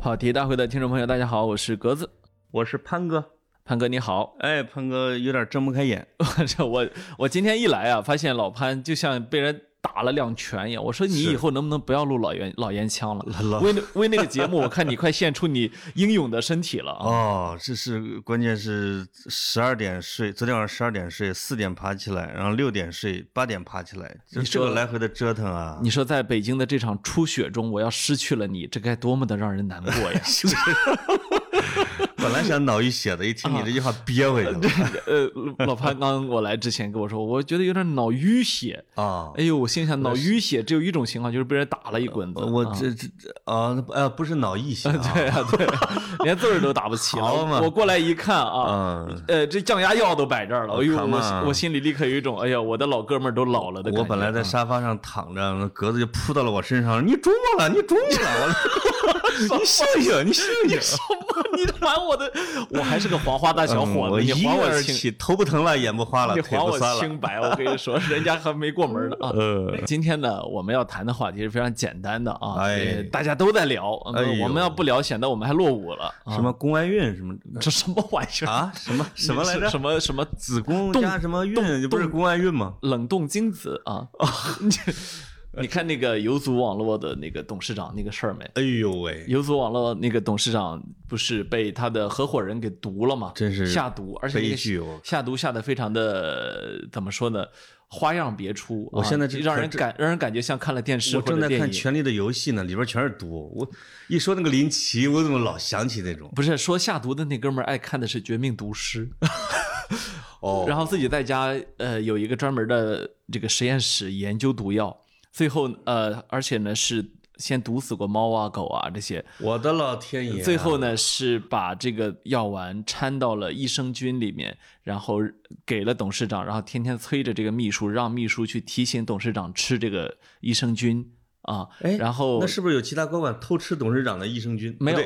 跑题大会的听众朋友，大家好，我是格子，我是潘哥。潘哥你好，哎，潘哥有点睁不开眼。这我我今天一来啊，发现老潘就像被人打了两拳一样。我说你以后能不能不要录老烟老烟枪了？为为那个节目，我看你快献出你英勇的身体了啊！哦，这是关键是十二点睡，昨天晚上十二点睡，四点爬起来，然后六点睡，八点爬起来，你这个来回的折腾啊！你说在北京的这场初雪中，我要失去了你，这该多么的让人难过呀！是不是？本来想脑溢血的，一听你这句话憋回去了。呃，老潘刚我来之前跟我说，我觉得有点脑淤血啊。哎呦，我心想脑淤血只有一种情况，就是被人打了一棍子。我这这啊，呃，不是脑溢血，对啊，对，连字儿都打不起了。我过来一看啊，呃，这降压药都摆这儿了。哎呦，我我心里立刻有一种，哎呀，我的老哥们儿都老了的感觉。我本来在沙发上躺着，格子就扑到了我身上，你中了，你中了。你醒醒，你醒醒！什么？你还我的？我还是个黄花大小伙子，你还我清，头不疼了，眼不花了，你还我清白。我跟你说，人家还没过门呢啊。今天呢，我们要谈的话题是非常简单的啊，大家都在聊。我们要不聊，显得我们还落伍了。什么宫外孕？什么这什么玩意儿啊？什么 什么来着？什么什么子宫加什么孕？不是宫外孕吗？冷冻精子啊！你 看那个游族网络的那个董事长那个事儿没？哎呦喂！游族网络那个董事长不是被他的合伙人给毒了吗？真是下毒，而且下毒下的非常的怎么说呢？花样别出。我现在让人感让人感觉像看了电视。我正在看《权力的游戏》呢，里边全是毒。我一说那个林奇，我怎么老想起那种？不是说下毒的那哥们儿爱看的是《绝命毒师》，哦，然后自己在家呃有一个专门的这个实验室研究毒药。最后，呃，而且呢是先毒死过猫啊、狗啊这些。我的老天爷！最后呢是把这个药丸掺到了益生菌里面，然后给了董事长，然后天天催着这个秘书，让秘书去提醒董事长吃这个益生菌啊。哎，然后那是不是有其他高管偷吃董事长的益生菌？没有，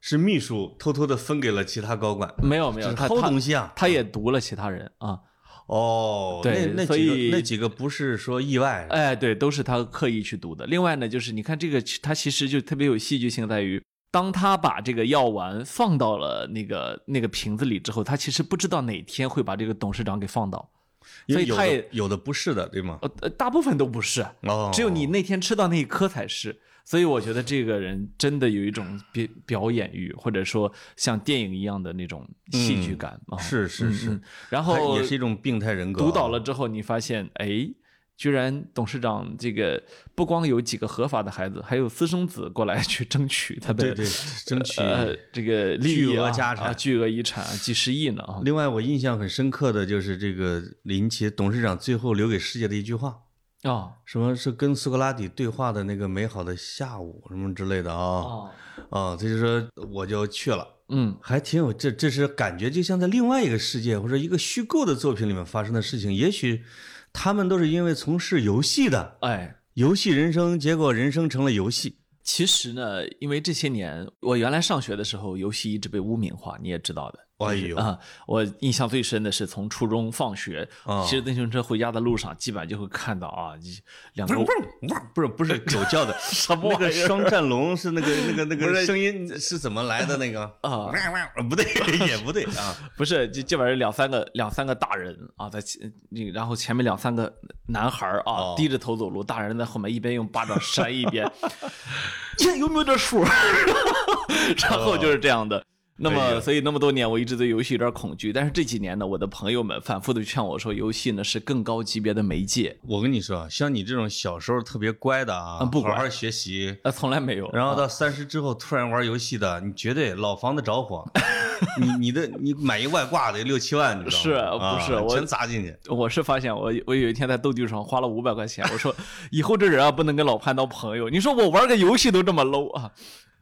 是秘书偷偷的分给了其他高管。没有没有，偷东西啊！他也毒了其他人啊。哦，对，那所以那几个不是说意外，哎，对，都是他刻意去读的。另外呢，就是你看这个，他其实就特别有戏剧性，在于当他把这个药丸放到了那个那个瓶子里之后，他其实不知道哪天会把这个董事长给放倒，所以他也有的不是的，对吗？呃，大部分都不是，哦，只有你那天吃到那一颗才是。所以我觉得这个人真的有一种表表演欲，或者说像电影一样的那种戏剧感啊！是是是，然后也是一种病态人格。读倒了之后，你发现，哎，居然董事长这个不光有几个合法的孩子，还有私生子过来去争取他的对对，争取这个巨额家产、巨额遗产几十亿呢啊！另外，我印象很深刻的就是这个林奇董事长最后留给世界的一句话。啊，什么是跟苏格拉底对话的那个美好的下午什么之类的啊？啊，他就说我就去了，嗯，还挺有这，这是感觉就像在另外一个世界或者一个虚构的作品里面发生的事情。也许他们都是因为从事游戏的，哎，游戏人生，结果人生成了游戏。其实呢，因为这些年我原来上学的时候，游戏一直被污名化，你也知道的。哎呦啊！我印象最深的是从初中放学，骑着自行车回家的路上，基本上就会看到啊，两个不是不是狗叫的，什么那个双战龙是那个那个那个声音是怎么来的那个啊？不对也不对啊，不是这这玩意儿两三个两三个大人啊，在前然后前面两三个男孩啊低着头走路，大人在后面一边用巴掌扇一边，这有没有点数？然后就是这样的。那么，所以那么多年，我一直对游戏有点恐惧。但是这几年呢，我的朋友们反复的劝我说，游戏呢是更高级别的媒介。我跟你说，像你这种小时候特别乖的啊，不好好学习，啊，从来没有。然后到三十之后突然玩游戏的，你绝对老房子着火。你你的你买一外挂得六七万，你知道吗？是不是？我全砸进去。我是发现我我有一天在斗地主上花了五百块钱，我说以后这人啊不能跟老潘当朋友。你说我玩个游戏都这么 low 啊？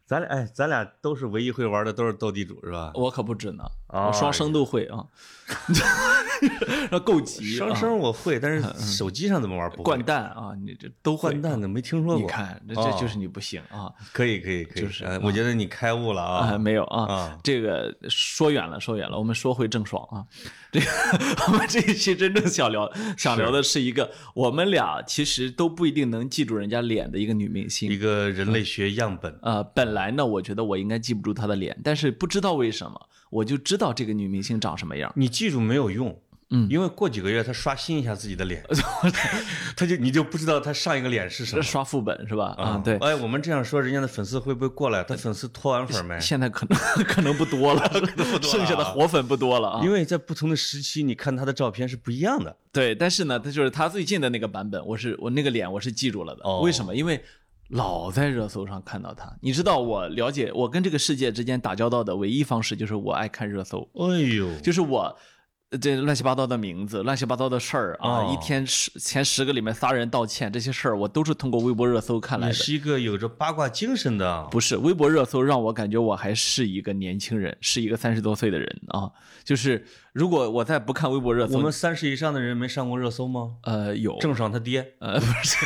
咱俩哎，咱俩都是唯一会玩的，都是斗地主是吧？我可不止呢，我双生都会啊。那够急，双声我会，但是手机上怎么玩？不掼蛋啊，你这都掼蛋的没听说过。你看，这这就是你不行啊。可以可以可以，就是我觉得你开悟了啊。没有啊，这个说远了说远了，我们说回郑爽啊。这个 我们这一期真正想聊想聊的是一个我们俩其实都不一定能记住人家脸的一个女明星，一个人类学样本啊。本来呢，我觉得我应该记不住她的脸，但是不知道为什么，我就知道这个女明星长什么样。你记住没有用，嗯因为过几个月她刷新一下自己的脸，他就你就不知道她上一个脸是什么。刷副本是吧？啊，对。哎，我们这样说，人家的粉丝会不会过来？他粉丝脱完粉没？现在可能可能不多了，剩下的活粉不多了啊。因为在不同的时期，你看她的照片是不一样的。对，但是呢，他就是他最近的那个版本，我是我那个脸我是记住了的。哦为什么？因为老在热搜上看到他。你知道，我了解我跟这个世界之间打交道的唯一方式就是我爱看热搜，哎呦，就是我。呃这乱七八糟的名字，乱七八糟的事儿啊！哦一天十前十个里面仨人道歉，这些事儿我都是通过微博热搜看来的。你是一个有着八卦精神的。不是微博热搜让我感觉我还是一个年轻人，是一个三十多岁的人啊。就是如果我再不看微博热搜，我们三十以上的人没上过热搜吗？呃有郑爽他爹呃不是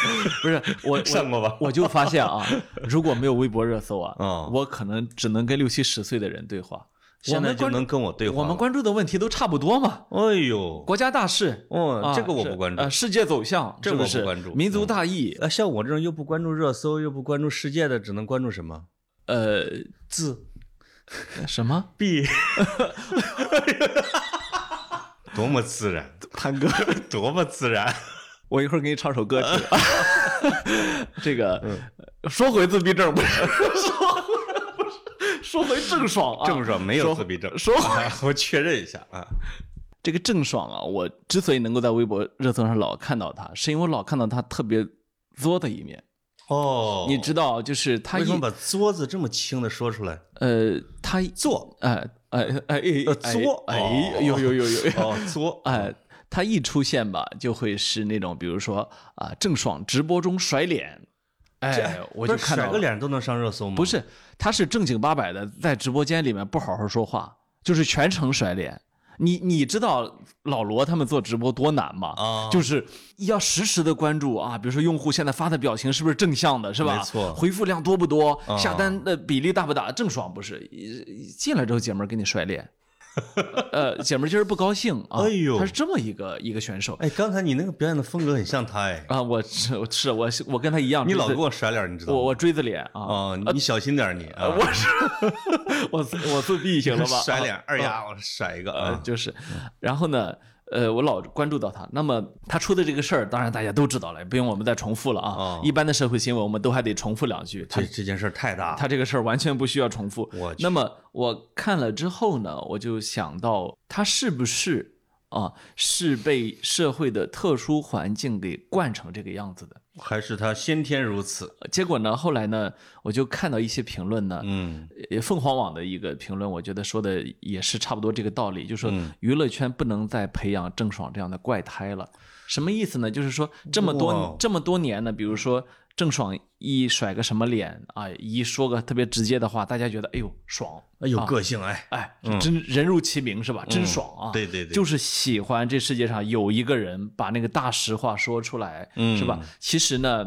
不是我 我上过吧？我就发现啊，如果没有微博热搜啊，嗯我可能只能跟六七十岁的人对话。现在就能跟我对话了。我们关注的问题都差不多嘛，哎呦，国家大事。啊，哦这个我不关注呃，。世界走向，这我不关注民族嗯大义，啊，像我这种又不关注热搜，又不关注世界的，只能关注什么呃，字 什么？币？多么自然，潘哥，多么自然！我一会儿给你唱首歌曲。这个嗯说回自闭症，不是说说回郑爽啊，郑爽没有自闭症，说回啊我确认一下啊。这个郑爽啊，我之所以能够在微博热搜上老看到她，是因为我老看到她特别作的一面。哦，你知道，就是她一为什么把“作”字这么轻的说出来？呃，她一作，哎哎哎哎作哎哦有有有有有哦，作，哎，她一出现吧，就会是那种比如说啊，郑爽直播中甩脸，哎，我就看到个脸都能上热搜吗？不，是，他是正经八百的在直播间里面不好好说话，就是全程甩脸。你你知道老罗他们做直播多难吗？啊就是要实时的关注啊，比如说用户现在发的表情是不是正向的，是吧？没错回复量多不多？啊下单的比例大不大？郑爽不是进来之后姐们儿给你甩脸，呃，姐们儿今儿不高兴啊，哎呦他是这么一个一个选手哎，刚才你那个表演的风格很像他哎，啊，我是我是我我跟他一样，你老给我甩脸，你知道吗？我我锥子脸啊，哦，你小心点儿你啊！我是我我自闭 行了吧？甩脸啊，二丫，我甩一个呃，啊！就是，然后呢，呃，我老关注到他。那么他出的这个事儿，当然大家都知道了，也不用我们再重复了啊哦。一般的社会新闻，我们都还得重复两句。他这这件事儿太大了，他这个事儿完全不需要重复。我那么我看了之后呢，我就想到他是不是啊，是被社会的特殊环境给惯成这个样子的？还是他先天如此？结果呢，后来呢，我就看到一些评论呢，嗯，呃，凤凰网的一个评论，我觉得说的也是差不多这个道理，就是说嗯娱乐圈不能再培养郑爽这样的怪胎了。什么意思呢？就是说这么多这么多年呢，比如说郑爽一甩个什么脸啊，一说个特别直接的话，大家觉得哎呦爽，哎有啊个性哎，哎，真人如其名是吧？真爽啊！嗯对对对就是喜欢这世界上有一个人把那个大实话说出来，是吧嗯？其实呢，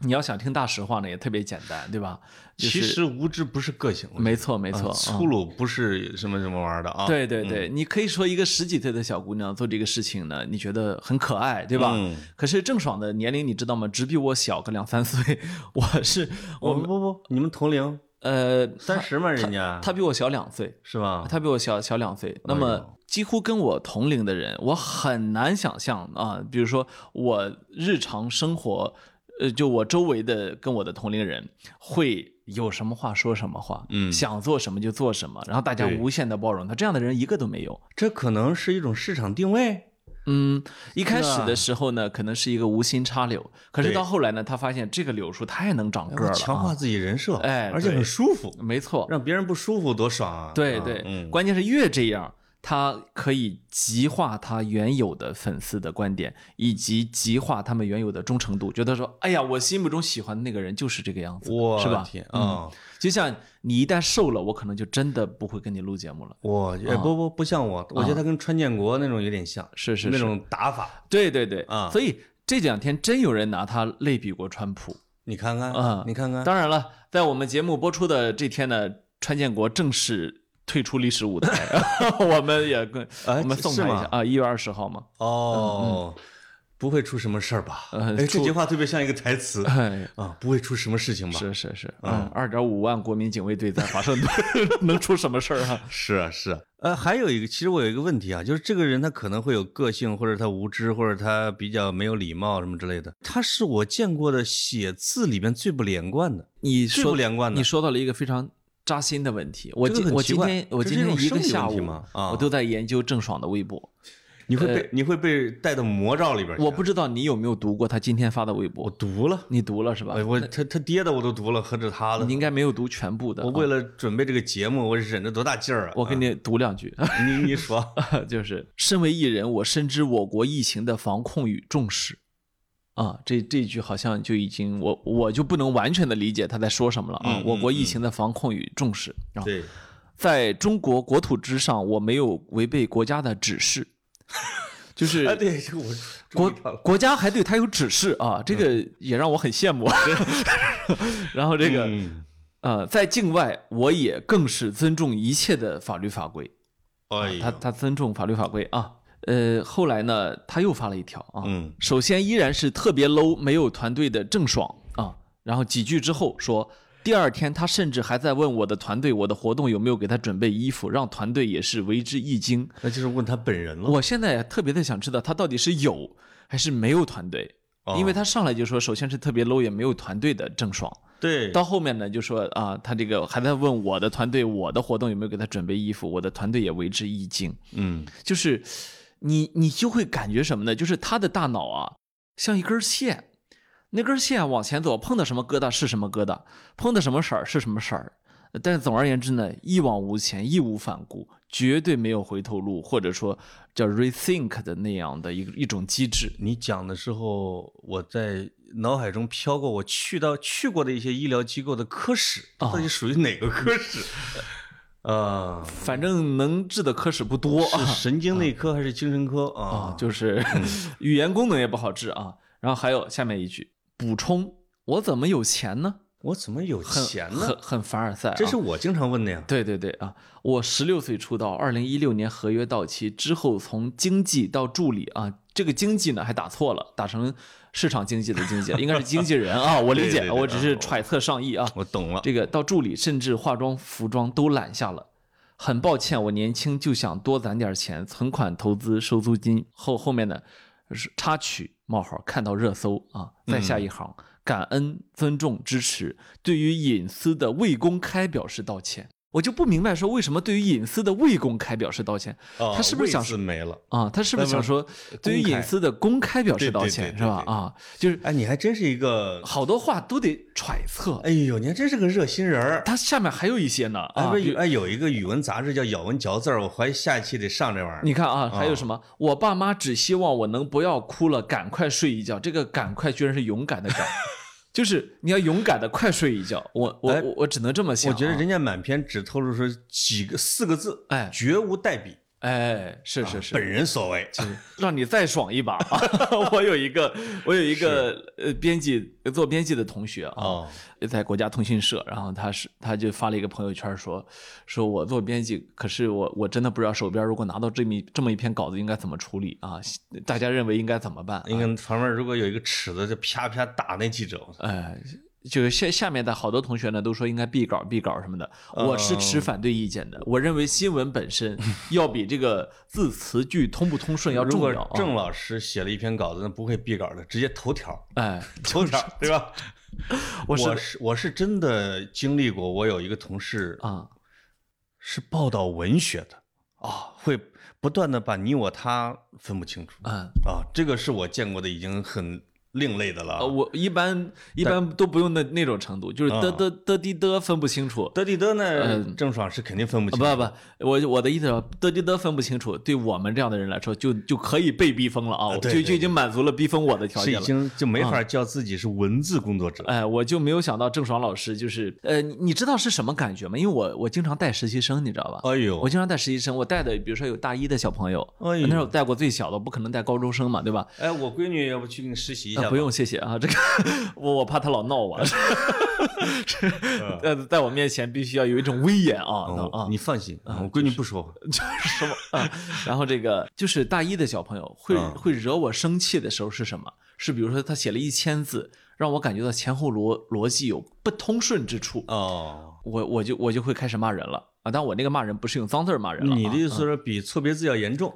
你要想听大实话呢，也特别简单，对吧？就是其实无知不是个性，没错没啊错，粗鲁不是什么什么玩意儿的啊。对对对，你可以说一个十几岁的小姑娘做这个事情呢，你觉得很可爱，对吧？嗯可是郑爽的年龄你知道吗？只比我小个两三岁，我是我我们不不，你们同龄呃，三十嘛，人家她比我小两岁，是吧？她比我小小两岁。那么几乎跟我同龄的人，我很难想象啊，比如说我日常生活，呃，就我周围的跟我的同龄人会。有什么话说什么话，嗯想做什么就做什么，然后大家无限的包容他，这样的人一个都没有。这可能是一种市场定位。嗯，一开始的时候呢，可能是一个无心插柳，可是到后来呢，他发现这个柳树太能长个儿了、啊，强化自己人设，哎而且很舒服，没错，让别人不舒服多爽啊！啊对对，嗯，关键是越这样，他可以极化他原有的粉丝的观点，以及极化他们原有的忠诚度，觉得说，哎呀，我心目中喜欢的那个人就是这个样子是吧？天嗯，啊！就像你一旦瘦了，我可能就真的不会跟你录节目了。我哎不不不像我，我觉得他跟川建国那种有点像，是是那种打法。对对对，啊所以这两天真有人拿他类比过川普。你看看啊你看看，当然了，在我们节目播出的这天呢，川建国正式退出历史舞台，我们也跟哎我们送他一下啊，一月二十号嘛。哦，不会出什么事儿吧？呃哎，这句话特别像一个台词 哎，啊，不会出什么事情吧？是是是，嗯，二点五万国民警卫队在华盛顿，能出什么事儿啊？是啊，是啊。呃，还有一个，其实我有一个问题啊，就是这个人他可能会有个性，或者他无知，或者他比较没有礼貌什么之类的。他是我见过的写字里面最不连贯的，你最说不连贯的你。说到了一个非常扎心的问题。我这个今我今天我今天一个下午啊我都在研究郑爽的微博。你会被你会被带到魔罩里边去。我不知道你有没有读过他今天发的微博我？读了，你读了是吧哎，？我他他爹的我都读了，何止他的你？应该没有读全部的啊。我为了准备这个节目，我忍着多大劲儿啊！我给你读两句，你你说，就是身为艺人，我深知我国疫情的防控与重视。啊，这这句好像就已经我我就不能完全的理解他在说什么了啊。嗯我国嗯疫情的防控与重视啊，对，在中国国土之上，我没有违背国家的指示，就 是啊，对，这个我国国家还对他有指示啊，这个也让我很羡慕。然后这个嗯呃，在境外我也更是尊重一切的法律法规，他他尊重法律法规啊。呃，后来呢，他又发了一条啊，嗯首先依然是特别 low 没有团队的郑爽啊，然后几句之后说。第二天，他甚至还在问我的团队，我的活动有没有给他准备衣服，让团队也是为之一惊。那就是问他本人了。我现在特别的想知道他到底是有还是没有团队，哦因为他上来就说，首先是特别 low 也没有团队的郑爽，对，到后面呢就说啊，他这个还在问我的团队，我的活动有没有给他准备衣服，我的团队也为之一惊，嗯，就是你你就会感觉什么呢？就是他的大脑啊像一根线。那根线往前走，碰到什么疙瘩是什么疙瘩，碰到什么色儿是什么色儿。但是总而言之呢，一往无前，义无反顾，绝对没有回头路，或者说叫 rethink 的那样的一一种机制。你讲的时候，我在脑海中飘过我去到去过的一些医疗机构的科室，哦到底属于哪个科室？啊，反正能治的科室不多是啊神经内科还是精神科啊啊？，就是 语言功能也不好治啊。然后还有下面一句补充：我怎么有钱呢？我怎么有钱呢？很很凡尔赛、啊，这是我经常问的呀。对对对啊！我十六岁出道，二零一六年合约到期之后，从经纪到助理啊，这个经济呢还打错了，打成市场经济的经济，应该是经纪人啊，我理解，我只是揣测上意啊。我懂了。这个到助理，甚至化妆、服装都揽下了。很抱歉，我年轻就想多攒点钱，存款、投资、收租金。后后面呢是插曲冒号，看到热搜啊，再下一行，感恩、尊重、支持，对于隐私的未公开表示道歉。我就不明白说为什么对于隐私的未公开表示道歉哦他是不是想位置没了？啊？他是不是想说对于隐私的公开表示道歉是吧？啊，就是哎，你还真是一个，好多话都得揣测。哎呦，你还真是个热心人儿。他下面还有一些呢哎，有哎，有一个语文杂志叫《咬文嚼字儿》，我怀疑下一期得上这玩意儿。你看啊，还有哦什么？我爸妈只希望我能不要哭了，赶快睡一觉。这个“赶快”居然是勇敢的 “赶”，就是你要勇敢的快睡一觉。我我哎我我只能这么想啊。我觉得人家满篇只透露出几个四个字，哎绝无代笔，哎，是是是，本人所为。让你再爽一把。我有一个我有一个呃编辑做编辑的同学啊，哦，在国家通讯社，然后他是他就发了一个朋友圈说，说我做编辑，可是我我真的不知道手边如果拿到这么这么一篇稿子应该怎么处理啊？大家认为应该怎么办、啊？应该旁边如果有一个尺子，就啪啪打那记者。哎，就是下下面的好多同学呢都说应该闭稿闭稿什么的，我是持反对意见的。我认为新闻本身 要比这个字词句通不通顺要重要。啊、郑老师写了一篇稿子，那不会闭稿的，直接头条，哎，头条，对吧？我是我是我是真的经历过，我有一个同事啊，是报道文学的啊，会不断的把你我他分不清楚嗯，啊，这个是我见过的已经很另类的了我一般一般都不用那那种程度，就是的啊的的滴的分不清楚。德地德呢，嗯郑爽是肯定分不不清楚。不，我我的意思是，的滴的分不清楚，对我们这样的人来说，就就可以被逼疯了啊！就就已经满足了逼疯我的条件了。经就没法叫自己是文字工作者。哎，我就没有想到郑爽老师就是，呃，你你知道是什么感觉吗？因为我我经常带实习生，你知道吧？哎呦，我经常带实习生，我带的比如说有大一的小朋友，那时候带过最小的，不可能带高中生嘛，对吧？哎，我闺女要不去给你实习一下吧不用谢谢啊，这个我我怕他老闹我，呃，在我面前必须要有一种威严啊哦啊，你放心，我闺女不说话。就是什么啊？然后这个就是大一的小朋友会嗯会惹我生气的时候是什么？是比如说他写了一千字，让我感觉到前后逻逻辑有不通顺之处，哦，我我就我就会开始骂人了啊！但我那个骂人不是用脏字骂人你的意思是比错别字要严重？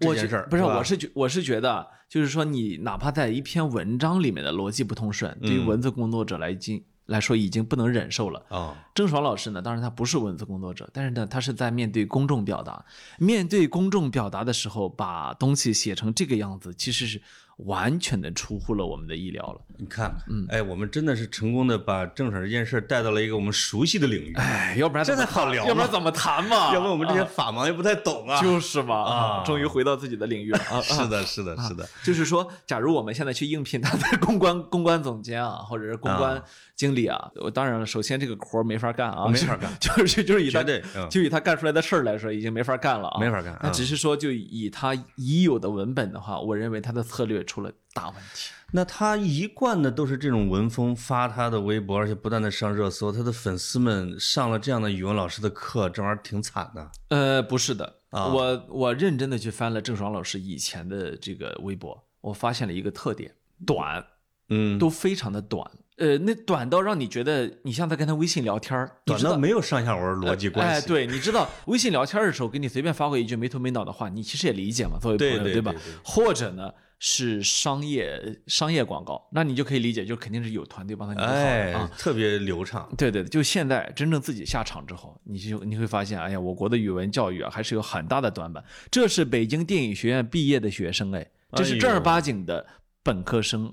这我觉件事儿不是，我是觉我是觉得，就是说你哪怕在一篇文章里面的逻辑不通顺，对于嗯文字工作者来经来说已经不能忍受了。哦，郑爽老师呢，当然他不是文字工作者，但是呢，他是在面对公众表达，面对公众表达的时候，把东西写成这个样子，其实是完全的出乎了我们的意料了。你看，哎，我们真的是成功的把郑婶这件事带到了一个我们熟悉的领域，哎，要不然这怎么才好聊要不然怎么谈嘛？要不然我们这些啊法盲也不太懂啊。就是嘛啊。终于回到自己的领域了。是的，是的，是的。就是说，假如我们现在去应聘他的公关 公关总监啊，或者是公关啊。经理啊，我当然了，首先这个活儿没法干啊，没法干。就是就是以他就以他干出来的事儿来说，已经没法干了啊，没法干那嗯只是说，就以他已有的文本的话，我认为他的策略出了大问题。那他一贯的都是这种文风，发他的微博，而且不断的上热搜。他的粉丝们上了这样的语文老师的课，这玩意儿挺惨的。呃，不是的，啊我我认真的去翻了郑爽老师以前的这个微博，我发现了一个特点，短，嗯，都非常的短。呃，那短到让你觉得你像在跟他微信聊天儿，短到没有上下文逻辑关系哎，系。对，你知道微信聊天的时候，给你随便发过一句没头没脑的话，你其实也理解嘛，作为朋友，对对对对？或者呢是商业商业广告，那你就可以理解，就肯定是有团队帮他拟好的哎啊。，特别流畅。对对，就现在真正自己下场之后，你就你会发现，哎呀，我国的语文教育啊，还是有很大的短板。这是北京电影学院毕业的学生，哎，这是正儿八经的本科生，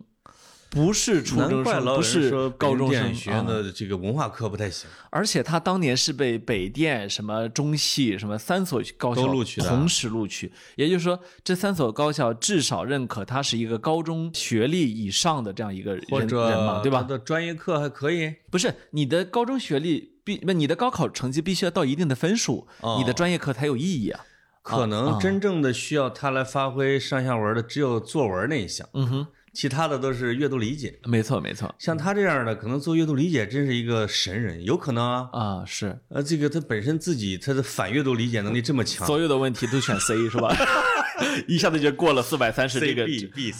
不是初中生，不是说高中生学院啊的这个文化课不太行。而且他当年是被北电、什么中戏、什么三所高校都录取的啊同时录取，也就是说，这三所高校至少认可他是一个高中学历以上的这样一个人人嘛，对吧？他的专业课还可以。不是你的高中学历必不，你的高考成绩必须要到一定的分数，哦你的专业课才有意义啊。可能真正的需要他来发挥上下文的只有作文那一项，嗯哼，其他的都是阅读理解。没错没错像他这样的，可能做阅读理解真是一个神人，有可能啊。啊，是呃，这个他本身自己他的反阅读理解能力这么强，所有的问题都选 C 是吧？一下子就过了四百三十这个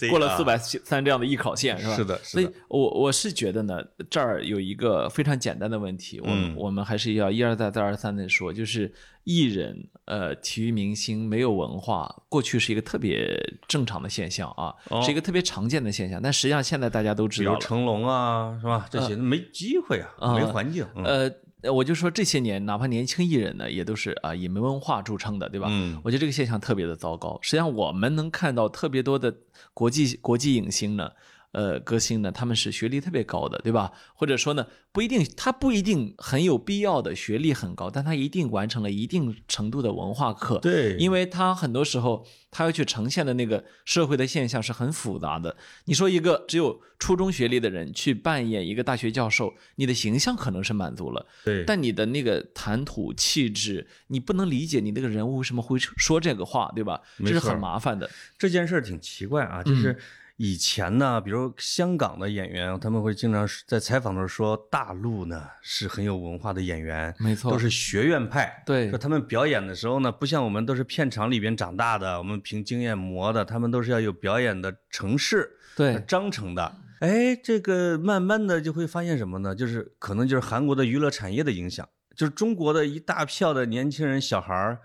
过了四百三这样的艺考线是吧？是的所以我我是觉得呢，这儿有一个非常简单的问题，我我们还是要一而再再而三的说，就是艺人呃体育明星没有文化，过去是一个特别正常的现象啊，哦是一个特别常见的现象，但实际上现在大家都知道比。如成龙啊，是吧？这些没机会啊，啊没环境。嗯呃，我就说这些年，哪怕年轻艺人呢，也都是啊以没文化著称的，对吧？嗯我觉得这个现象特别的糟糕。实际上，我们能看到特别多的国际国际影星呢，呃，歌星呢，他们是学历特别高的，对吧？或者说呢，不一定，他不一定很有必要的学历很高，但他一定完成了一定程度的文化课。对，因为他很多时候他要去呈现的那个社会的现象是很复杂的。你说一个只有初中学历的人去扮演一个大学教授，你的形象可能是满足了，对，但你的那个谈吐气质，你不能理解你那个人物为什么会说这个话，对吧？这是很麻烦的。这件事儿挺奇怪啊，就是以前呢，比如香港的演员，他们会经常在采访的时候说，大陆呢是很有文化的演员，没错都是学院派。对说他们表演的时候呢，不像我们都是片场里边长大的，我们凭经验磨的，他们都是要有表演的程式。对，章程的。哎，这个慢慢的就会发现什么呢？就是可能就是韩国的娱乐产业的影响，就是中国的一大票的年轻人小孩儿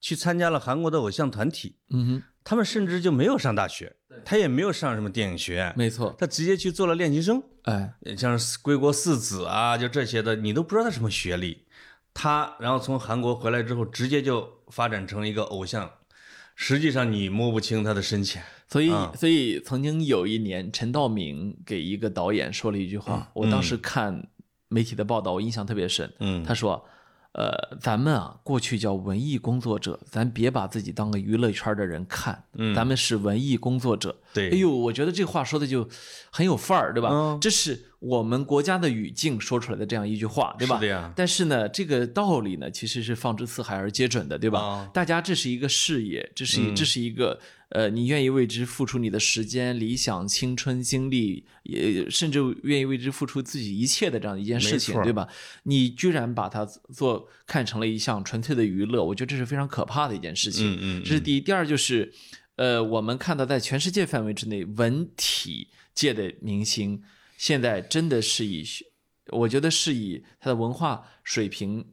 去参加了韩国的偶像团体，嗯哼，他们甚至就没有上大学，他也没有上什么电影学院，没错。他直接去做了练习生，哎，像是归国四子啊，就这些的，你都不知道他什么学历。他然后从韩国回来之后，直接就发展成一个偶像，实际上你摸不清他的深浅。所以，啊所以曾经有一年，陈道明给一个导演说了一句话，我当时看媒体的报道，我印象特别深。嗯他说：“呃，咱们啊，过去叫文艺工作者，咱别把自己当个娱乐圈的人看，嗯咱们是文艺工作者。”对哎呦，我觉得这话说的就很有范儿，对吧？嗯这是我们国家的语境说出来的这样一句话，对吧？但是呢，这个道理呢，其实是放之四海而皆准的，对吧？啊大家这是一个事业，这是一、这是一个呃，你愿意为之付出你的时间、理想、青春、精力，也甚至愿意为之付出自己一切的这样一件事情对吧？你居然把它做看成了一项纯粹的娱乐，我觉得这是非常可怕的一件事情。嗯嗯这是第一。第二就是，呃，我们看到在全世界范围之内，文体界的明星现在真的是以，我觉得是以他的文化水平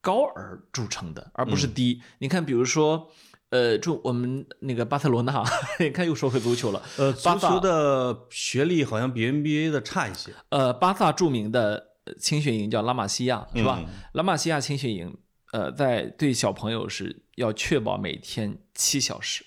高而著称的，而不是低。你看，比如说。呃，就我们那个巴塞罗那，你看又说回足球了。呃，足球的学历好像比 NBA 的差一些。呃，巴萨著名的呃青训营叫拉玛西亚，是吧？嗯拉玛西亚青训营，呃，在对小朋友是要确保每天七小时。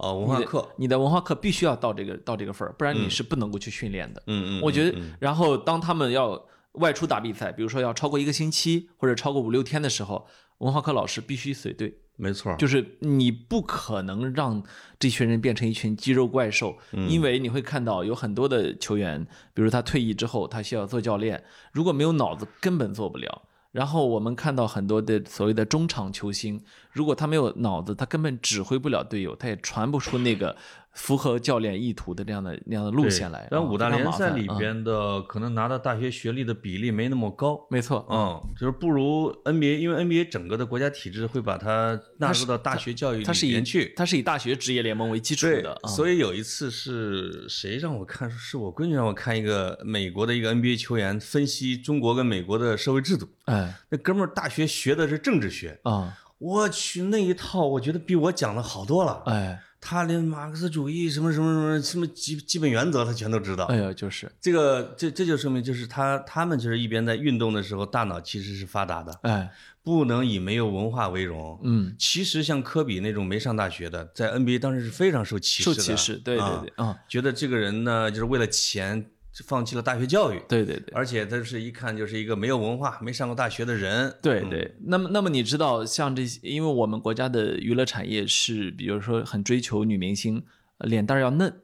哦，文化课。你的文化课必须要到这个到这个份儿，不然你是不能够去训练的。嗯嗯，我觉得然后当他们要外出打比赛，比如说要超过一个星期或者超过五六天的时候，文化课老师必须随队，没错，就是你不可能让这群人变成一群肌肉怪兽，嗯因为你会看到有很多的球员，比如他退役之后，他需要做教练，如果没有脑子，根本做不了。然后我们看到很多的所谓的中场球星，如果他没有脑子，他根本指挥不了队友，他也传不出那个符合教练意图的这样的那样的路线来。但五大联赛里边的可能拿到大学学历的比例没那么高。没错，嗯，就是不如 NBA，因为 NBA 整个的国家体制会把它纳入到大学教育里面去。它是以大学职业联盟为基础的，啊。所以有一次是谁让我看？是我闺女让我看一个美国的一个 NBA 球员分析中国跟美国的社会制度。哎那哥们儿大学学的是政治学，啊我去那一套，我觉得比我讲的好多了。哎他连马克思主义什么什么什么什么基基本原则他全都知道。哎呀，就是这个这这就说明，就是他他们就是一边在运动的时候，大脑其实是发达的，哎不能以没有文化为荣。嗯，其实像科比那种没上大学的，在 NBA 当时是非常受歧视的，受歧视，对对啊对，啊，觉得这个人呢，就是为了钱放弃了大学教育，对对对。而且他是一看就是一个没有文化、没上过大学的人。嗯对对，那么那么你知道，像这些，因为我们国家的娱乐产业是，比如说很追求女明星呃脸蛋儿要嫩，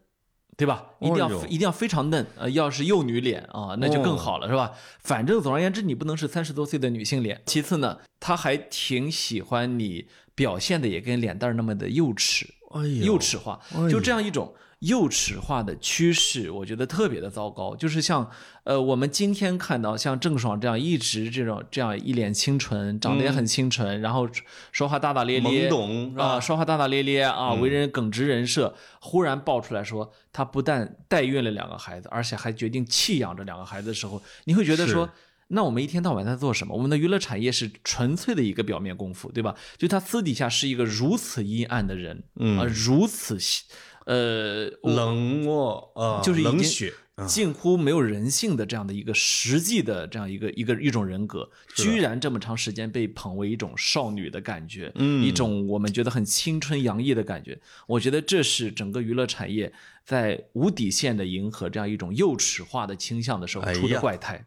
对吧？一定要、哦一定要非常嫩，呃，要是幼女脸啊，那就更好了，是吧？反正总而言之，你不能是三十多岁的女性脸。其次呢，他还挺喜欢你表现的也跟脸蛋儿那么的幼齿，哎幼齿化，就这样一种幼齿化的趋势，我觉得特别的糟糕。就是像呃，我们今天看到像郑爽这样一直这种这样一脸清纯，长得也很清纯，然后说话大大咧咧，懵懂啊，说话大大咧咧啊，为人耿直人设，忽然爆出来说她不但代孕了两个孩子，而且还决定弃养这两个孩子的时候，你会觉得说。那我们一天到晚在做什么？我们的娱乐产业是纯粹的一个表面功夫，对吧？就他私底下是一个如此阴暗的人，嗯啊，如此细，呃，冷漠啊，就是冷血。啊近乎没有人性的这样的一个实际的这样一个一个一种人格，居然这么长时间被捧为一种少女的感觉，嗯。一种我们觉得很青春洋溢的感觉。我觉得这是整个娱乐产业在无底线的迎合这样一种幼齿化的倾向的时候哎出的怪胎，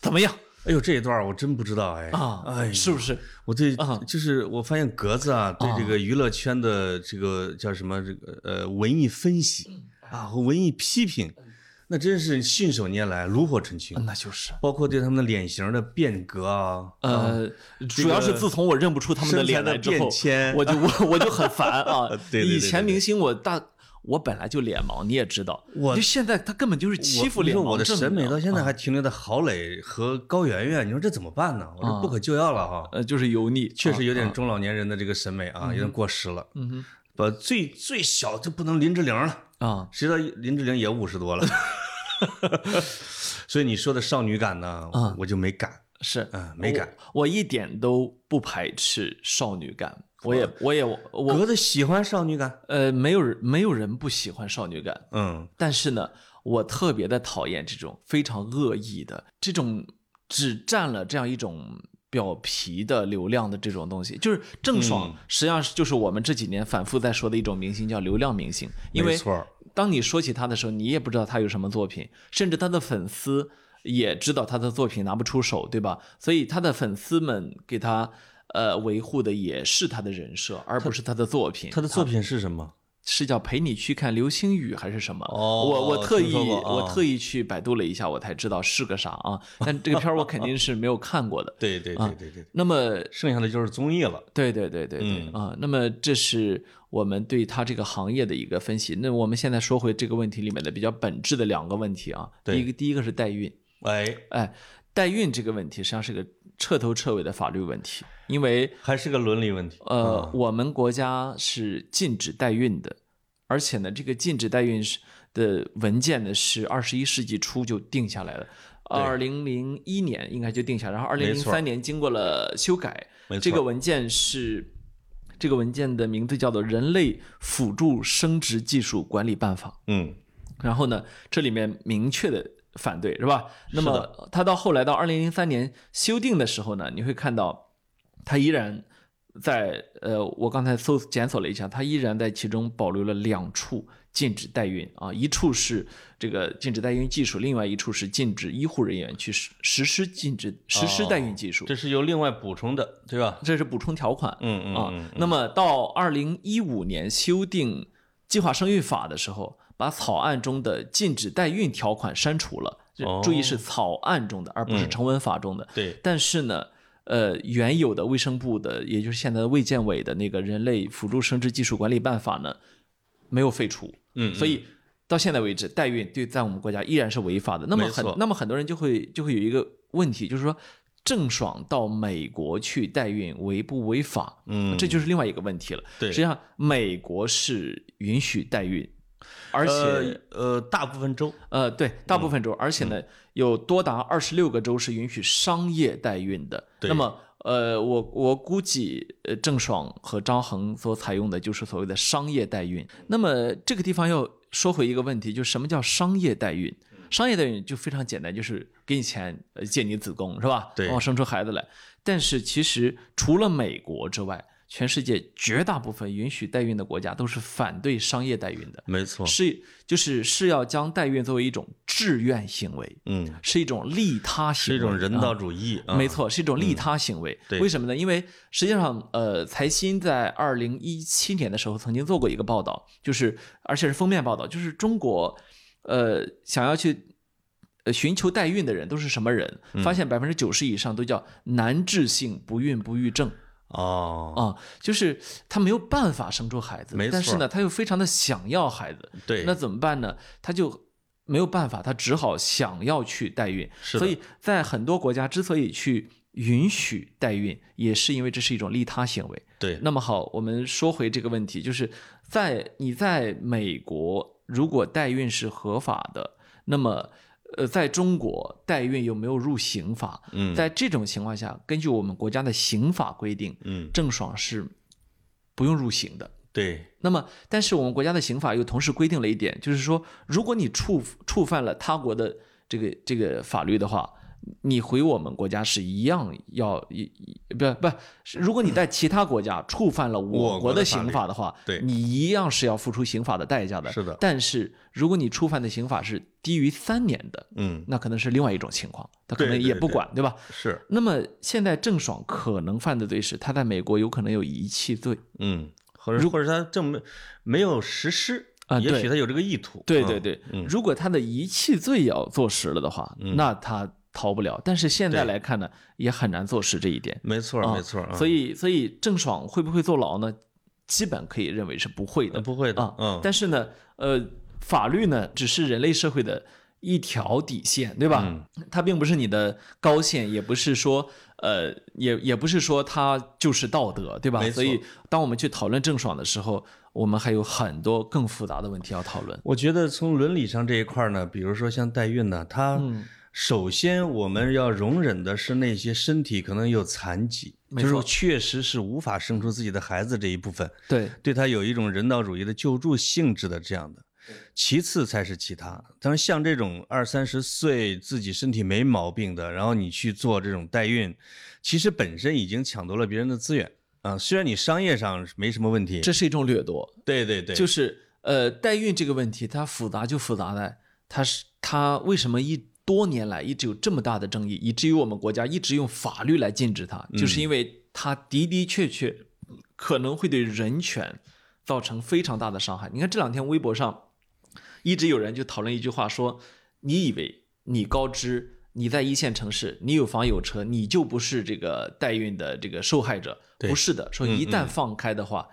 怎么样哎呦，这一段儿我真不知道哎啊？哎，是不是？我对啊，就是我发现格子啊，对这个娱乐圈的这个叫什么这个呃文艺分析啊和文艺批评，那真是信手拈来，炉火纯青。那就是。包括对他们的脸型的变革啊，呃，主要是自从我认不出他们的脸来之后身材的变迁，我就我我就很烦啊对以前明星我大我本来就脸盲，你也知道，我就现在他根本就是欺负我脸盲症你说我的审美到现在啊还停留在郝蕾和高圆圆，你说这怎么办呢？我这不可救药了哈，呃就是油腻，确实有啊点中老年人的这个审美啊，有点过时了。嗯哼。把最最小就不能林志玲了，啊。谁知道林志玲也五十多了，所以你说的少女感呢，啊我就没敢。是嗯没敢。我，我一点都不排斥少女感，我也我也我格子喜欢少女感，呃没有人没有人不喜欢少女感，嗯，但是呢，我特别的讨厌这种非常恶意的这种只占了这样一种表皮的流量的这种东西。就是郑爽嗯，实际上是就是我们这几年反复在说的一种明星，叫流量明星。因为当你说起他的时候，你也不知道他有什么作品，甚至他的粉丝也知道他的作品拿不出手，对吧？所以他的粉丝们给他呃维护的也是他的人设，而不是他的作品。他的作品是什么？是叫陪你去看流星雨还是什么？哦我我特意我特意去百度了一下，我才知道是个啥啊。但这个片儿我肯定是没有看过的。对对对对对，那么剩下的就是综艺了。对对对对对、嗯啊，那么这是我们对他这个行业的一个分析。那我们现在说回这个问题里面的比较本质的两个问题啊，第对一个第一个是代孕，哎，哎，代孕这个问题实际上是个彻头彻尾的法律问题，因为还是个伦理问题。呃，我们国家是禁止代孕的，而且呢，这个禁止代孕是的文件呢是二十一世纪初就定下来了，二零零一年应该就定下来，然后二零零三年经过了修改，这个文件是这个文件的名字叫做《人类辅助生殖技术管理办法》。嗯，然后呢，这里面明确的反对是吧？那么他到后来到二零零三年修订的时候呢，你会看到他依然在呃，我刚才搜检索了一下，他依然在其中保留了两处禁止代孕啊，一处是这个禁止代孕技术，另外一处是禁止医护人员去实实施禁止实施代孕技术，这是由另外补充的，对吧？这是补充条款。嗯嗯啊嗯，那么到二零一五年修订计划生育法的时候，把草案中的禁止代孕条款删除了。注意是草案中的，而不是嗯成文法中的。对，但是呢，呃，原有的卫生部的，也就是现在的卫健委的那个人类辅助生殖技术管理办法呢，没有废除。嗯，所以到现在为止，代孕对在我们国家依然是违法的。那么很那么很多人就会就会有一个问题，就是说郑爽到美国去代孕违不违法？嗯这就是另外一个问题了。对实际上美国是允许代孕，而且呃呃，大部分州，呃对大部分州，而且嗯呢有多达二十六个州是允许商业代孕的。对那么呃，我我估计，呃，郑爽和张恒所采用的就是所谓的商业代孕。那么这个地方要说回一个问题，就是什么叫商业代孕？商业代孕就非常简单，就是给你钱，呃借你子宫是吧？对然后生出孩子来。但是其实除了美国之外，全世界绝大部分允许代孕的国家都是反对商业代孕的，没错，是就是是要将代孕作为一种志愿行为，嗯，是一种利他行为，是一种人啊道主义，啊没，错，是一种利他行为。对为什么呢？因为实际上，呃，财新在二零一七年的时候曾经做过一个报道，就是而且是封面报道，就是中国，呃，想要去。呃，寻求代孕的人都是什么人？嗯发现百分之九十以上都叫难治性不孕不育症哦，啊，就是他没有办法生出孩子但是呢，他又非常的想要孩子，对，那怎么办呢？他就没有办法，他只好想要去代孕。是所以在很多国家之所以去允许代孕，也是因为这是一种利他行为。对，那么好，我们说回这个问题，就是在你在美国，如果代孕是合法的，那么。呃，在中国代孕有没有入刑法？嗯，在这种情况下，根据我们国家的刑法规定，嗯，郑爽是不用入刑的。对，那么，但是我们国家的刑法又同时规定了一点，就是说，如果你触触犯了他国的这个这个法律的话，你回我们国家是一样要一一不不，是如果你在其他国家触犯了我我国国的刑法的话，对你一样是要付出刑法的代价的。是的但是如果你触犯的刑法是低于三年的，嗯，那可能是另外一种情况，他可能也不管，对吧？是，那么现在郑爽可能犯的罪是他在美国有可能有遗弃罪。嗯，或者或者他正没没有实施啊也许他有这个意图，嗯对对对，嗯如果他的遗弃罪要坐实了的话，那他逃不了。但是现在来看呢，也很难坐实这一点。没错啊没错，嗯所以，所以郑爽会不会坐牢呢？基本可以认为是不会的呃不会的啊。，嗯，但是呢，呃，法律呢只是人类社会的一条底线，对吧？嗯它并不是你的高线，也不是说，呃，也也不是说它就是道德，对吧所以，当我们去讨论郑爽的时候，我们还有很多更复杂的问题要讨论。我觉得从伦理上这一块儿呢，比如说像代孕呢，它嗯首先我们要容忍的是那些身体可能有残疾，就是确实是无法生出自己的孩子这一部分，对，对他有一种人道主义的救助性质的这样的。其次才是其他，当然像这种二三十岁自己身体没毛病的，然后你去做这种代孕，其实本身已经抢夺了别人的资源啊。虽然你商业上没什么问题，这是一种掠夺。对对对，就是呃，代孕这个问题，它复杂就复杂在，它是它为什么一多年来一直有这么大的争议，以至于我们国家一直用法律来禁止它，就是因为它的的确确可能会对人权造成非常大的伤害。你看这两天微博上一直有人就讨论一句话，说你以为你高知，你在一线城市，你有房有车，你就不是这个代孕的这个受害者？不是的，说一旦放开的话。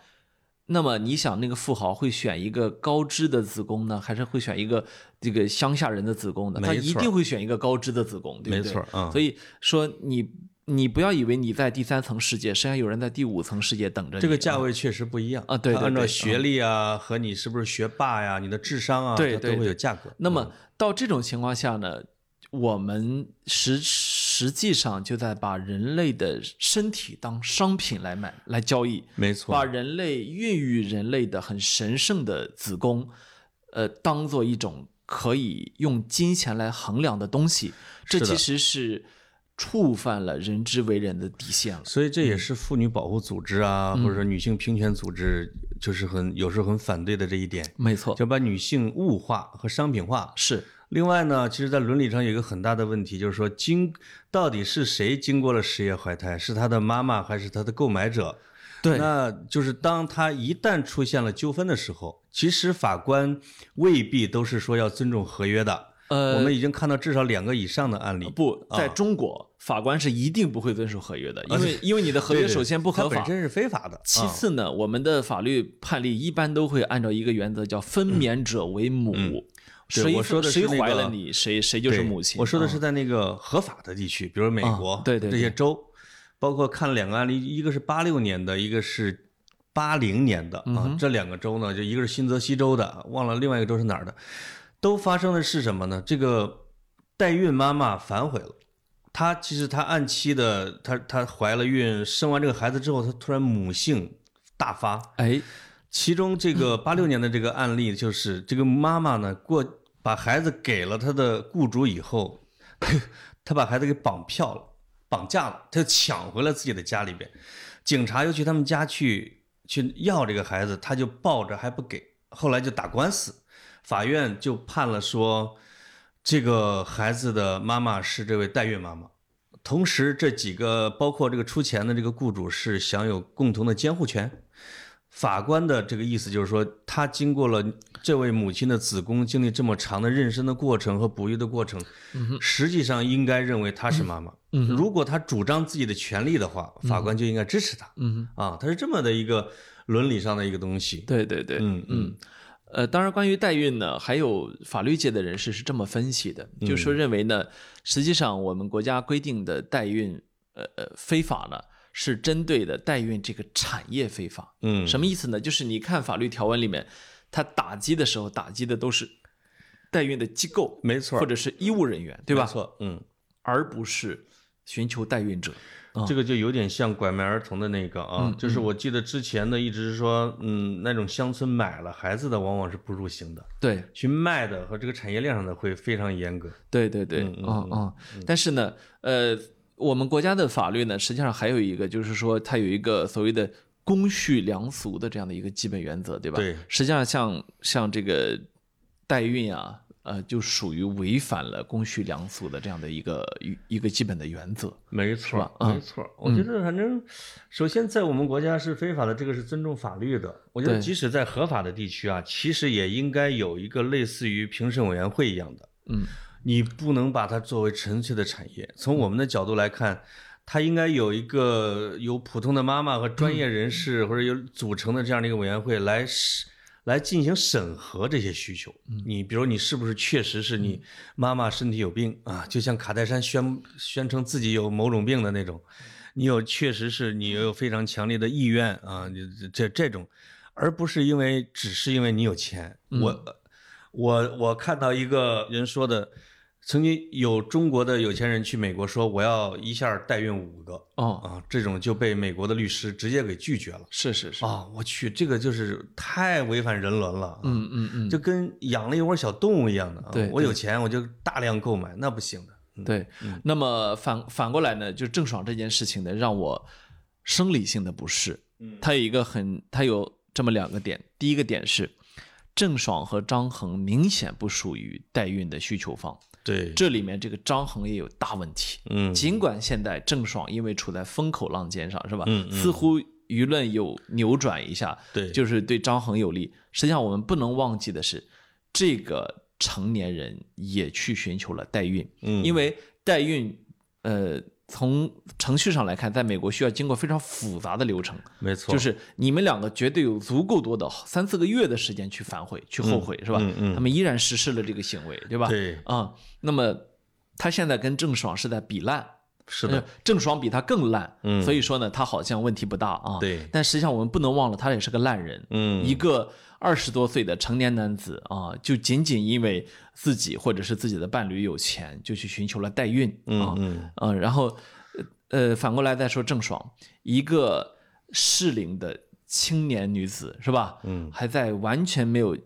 那么你想，那个富豪会选一个高知的子宫呢，还是会选一个这个乡下人的子宫的？他一定会选一个高知的子宫，对不对？没错嗯所以说你你不要以为你在第三层世界，实际上有人在第五层世界等着你。这个价位确实不一样啊对按照学历啊和你是不是学霸呀、你的智商啊，对都会有价格。那么到这种情况下呢，我们实实际上就在把人类的身体当商品来买来交易，没错，把人类孕育人类的很神圣的子宫，呃，当做一种可以用金钱来衡量的东西，这其实是触犯了人之为人的底线了。所以这也是妇女保护组织啊，或者说女性平权组织，就是很有时候很反对的这一点，没错，就把女性物化和商品化。是。另外呢，其实，在伦理上有一个很大的问题，就是说，经到底是谁经过了十月怀胎，是她的妈妈还是她的购买者？对那就是当他一旦出现了纠纷的时候，其实法官未必都是说要尊重合约的。呃，我们已经看到至少两个以上的案例。不在中国，法官是一定不会遵守合约的，因为因为你的合约首先不合法，它本身是非法的。啊其次呢，我们的法律判例一般都会按照一个原则，叫分娩者为母。我说的是谁那个怀了你，谁谁就是母亲。我说的啊是在那个合法的地区，比如美国，对对这些州，包括看了两个案例，一个是八六年的，一个是八零年的嗯啊。这两个州呢，就一个是新泽西州的，忘了另外一个州是哪儿的，都发生的是什么呢？这个代孕妈妈反悔了。她其实她按期的，她她怀了孕，生完这个孩子之后，她突然母性大发，哎，其中这个八六年的这个案例，就是这个妈妈呢，过把孩子给了她的雇主以后，她把孩子给绑票了，绑架了，他就抢回了自己的家里边。警察又去他们家去去要这个孩子，他就抱着还不给，后来就打官司，法院就判了说，这个孩子的妈妈是这位代孕妈妈。同时，这几个包括这个出钱的这个雇主是享有共同的监护权。法官的这个意思就是说，他经过了这位母亲的子宫经历这么长的妊娠的过程和哺育的过程，实际上应该认为她是妈妈。如果她主张自己的权利的话，法官就应该支持她。嗯，啊，它是这么的一个伦理上的一个东西。对对对，嗯嗯。呃，当然，关于代孕呢，还有法律界的人士是这么分析的，嗯。就是说认为呢，实际上我们国家规定的代孕，呃呃，非法呢，是针对的代孕这个产业非法。嗯，什么意思呢？就是你看法律条文里面，它打击的时候打击的都是代孕的机构没错，或者是医务人员，对吧？没错，嗯，而不是寻求代孕者。啊这个就有点像拐卖儿童的那个啊，嗯就是我记得之前的一直是说，嗯，那种乡村买了孩子的往往是不入刑的，对去卖的和这个产业链上的会非常严格。对对对，嗯嗯。但是呢，呃，我们国家的法律呢，实际上还有一个，就是说它有一个所谓的公序良俗的这样的一个基本原则，对吧？对实际上像像这个代孕啊，呃，就属于违反了公序良俗的这样的一个一一个基本的原则。没错吧，嗯没错。我觉得反正，首先在我们国家是非法的，这个是尊重法律的。我觉得即使在合法的地区啊，其实也应该有一个类似于评审委员会一样的。嗯，你不能把它作为纯粹的产业。从我们的角度来看，它应该有一个由普通的妈妈和专业人士或者有组成的这样的一个委员会来审来进行审核这些需求。你比如你是不是确实是你妈妈身体有病啊？就像卡戴珊宣宣称自己有某种病的那种，你有确实是你有非常强烈的意愿啊，这这种，而不是因为只是因为你有钱。我我我看到一个人说的，曾经有中国的有钱人去美国说我要一下代孕五个哦，啊，这种就被美国的律师直接给拒绝了。是是是，啊，我去，这个就是太违反人伦了啊。嗯嗯嗯，就跟养了一窝小动物一样的啊。对我有钱我就大量购买，那不行的。嗯对。那么反反过来呢，就郑爽这件事情呢，让我生理性的不适。嗯它有一个很，它有这么两个点。第一个点是，郑爽和张恒明显不属于代孕的需求方，对，这里面这个张恒也有大问题。嗯尽管现在郑爽因为处在风口浪尖上，是吧？嗯嗯似乎舆论有扭转一下，对，就是对张恒有利。实际上，我们不能忘记的是，这个成年人也去寻求了代孕，嗯，因为代孕，呃，从程序上来看，在美国需要经过非常复杂的流程，没错，就是你们两个绝对有足够多的三四个月的时间去反悔、去后悔，是吧？嗯嗯他们依然实施了这个行为，对吧？对，啊、那么他现在跟郑爽是在比烂，是的呃，郑爽比他更烂，嗯所以说呢，他好像问题不大啊。对但实际上我们不能忘了，他也是个烂人。嗯一个二十多岁的成年男子啊，就仅仅因为自己或者是自己的伴侣有钱，就去寻求了代孕啊，嗯嗯，然后呃，反过来再说郑爽，一个适龄的青年女子是吧？嗯，还在完全没有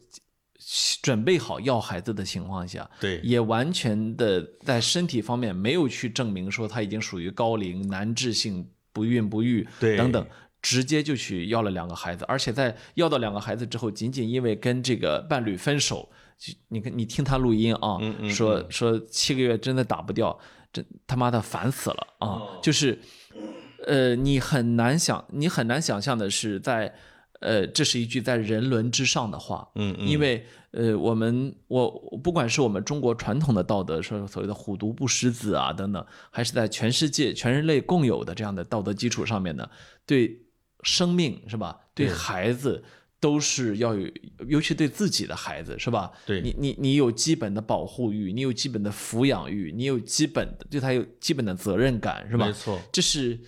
准备好要孩子的情况下，对，也完全的在身体方面没有去证明说她已经属于高龄、难治性不孕不育等等，直接就去要了两个孩子，而且在要到两个孩子之后，仅仅因为跟这个伴侣分手，就你看你听他录音啊，嗯嗯说说七个月真的打不掉，真他妈的烦死了啊！哦就是，呃，你很难想，你很难想象的是在。呃，这是一句在人伦之上的话，嗯嗯，因为呃，我们我不管是我们中国传统的道德，说所谓的虎毒不食子啊等等，还是在全世界全人类共有的这样的道德基础上面呢，对生命是吧？对对孩子都是要有，尤其对自己的孩子是吧？对你你你有基本的保护欲，你有基本的抚养欲，你有基本的对他有基本的责任感是吧？没错，这是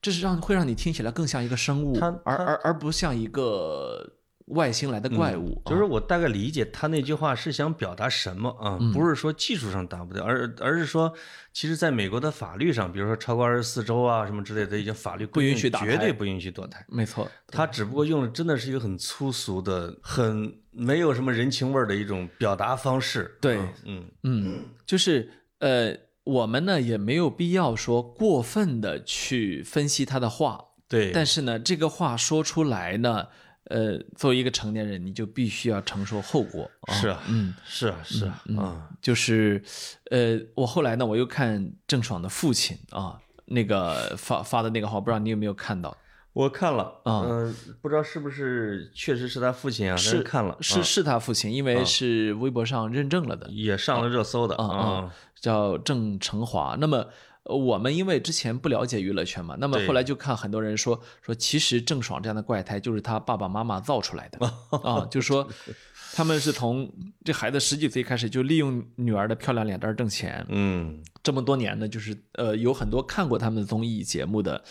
这是让会让你听起来更像一个生物，而而而不像一个外星来的怪物。啊就是我大概理解他那句话是想表达什么啊？嗯不是说技术上达不到，而而是说，其实在美国的法律上，比如说超过二十四周啊什么之类的，已经法律不允许打绝对不允许堕胎。没错，他只不过用的真的是一个很粗俗的、很没有什么人情味儿的一种表达方式。对啊嗯，嗯，就是呃，我们呢也没有必要说过分的去分析他的话，对，但是呢，这个话说出来呢，呃，作为一个成年人，你就必须要承受后果。啊是啊，嗯，是啊，是啊，嗯，就是呃，我后来呢，我又看郑爽的父亲啊，那个发发的那个号，不知道你有没有看到？我看了，啊嗯，不知道是不是确实是他父亲啊？是看了，是啊是他父亲，因为是微博上认证了的。也上了热搜的啊啊，叫郑成华。那么呃我们因为之前不了解娱乐圈嘛，那么后来就看很多人说说，其实郑爽这样的怪胎就是他爸爸妈妈造出来的 啊，就说他们是从这孩子十几岁开始就利用女儿的漂亮脸蛋挣钱，嗯，这么多年呢，就是呃有很多看过他们综艺节目的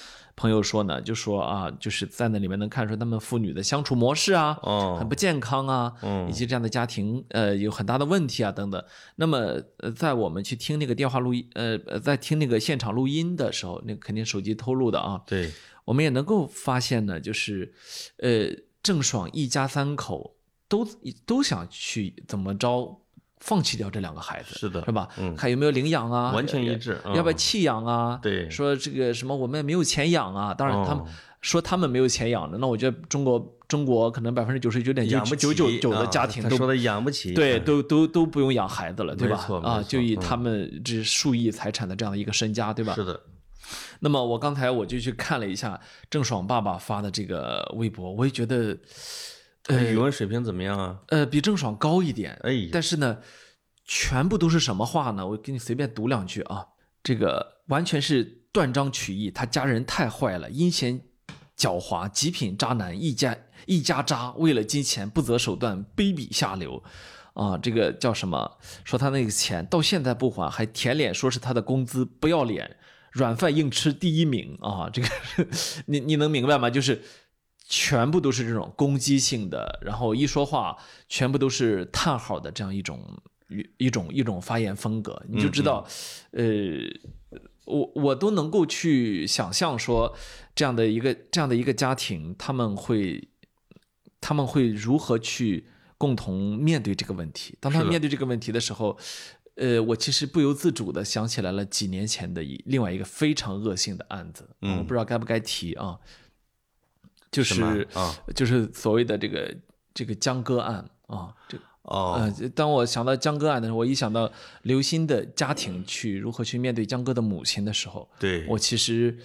朋友说呢，就说啊，就是在那里面能看出他们父女的相处模式啊，哦，很不健康啊，嗯以及这样的家庭呃有很大的问题啊等等。那么呃，在我们去听那个电话录音，呃呃，在听那个现场录音的时候，那肯定手机偷录的啊，对，我们也能够发现呢，就是呃郑爽一家三口都都想去怎么着。放弃掉这两个孩子是的是吧？嗯看有没有领养啊，完全一致要不要嗯弃养啊？对说这个什么我们也没有钱养啊。当然，他们哦说他们没有钱养的，那我觉得中国中国可能百分之九十九点九九九九的啊家庭都他说的养不起，对，嗯都都都不用养孩子了，对吧？啊，就以嗯他们这数亿财产的这样的一个身家，对吧？是的，那么我刚才我就去看了一下郑爽爸爸发的这个微博，我也觉得，他语文水平怎么样啊？呃，比郑爽高一点。哎呀，但是呢，全部都是什么话呢？我给你随便读两句啊，这个完全是断章取义。他家人太坏了，阴险狡猾，极品渣男，一家一家渣，为了金钱不择手段，卑鄙下流。啊，这个叫什么？说他那个钱到现在不还，还舔脸说是他的工资，不要脸，软饭硬吃第一名啊！这个 你你能明白吗？就是全部都是这种攻击性的，然后一说话全部都是叹号的这样一种一一种一种发言风格，你就知道，呃，我我都能够去想象说这样的一个这样的一个家庭，他们会他们会如何去共同面对这个问题？当他们面对这个问题的时候。呃，我其实不由自主的想起来了几年前的一另外一个非常恶性的案子，嗯我不知道该不该提啊，就是啊。就是所谓的这个这个江歌案啊，这哦，呃，当我想到江歌案的时候，我一想到刘鑫的家庭去如何去面对江歌的母亲的时候，对，我其实，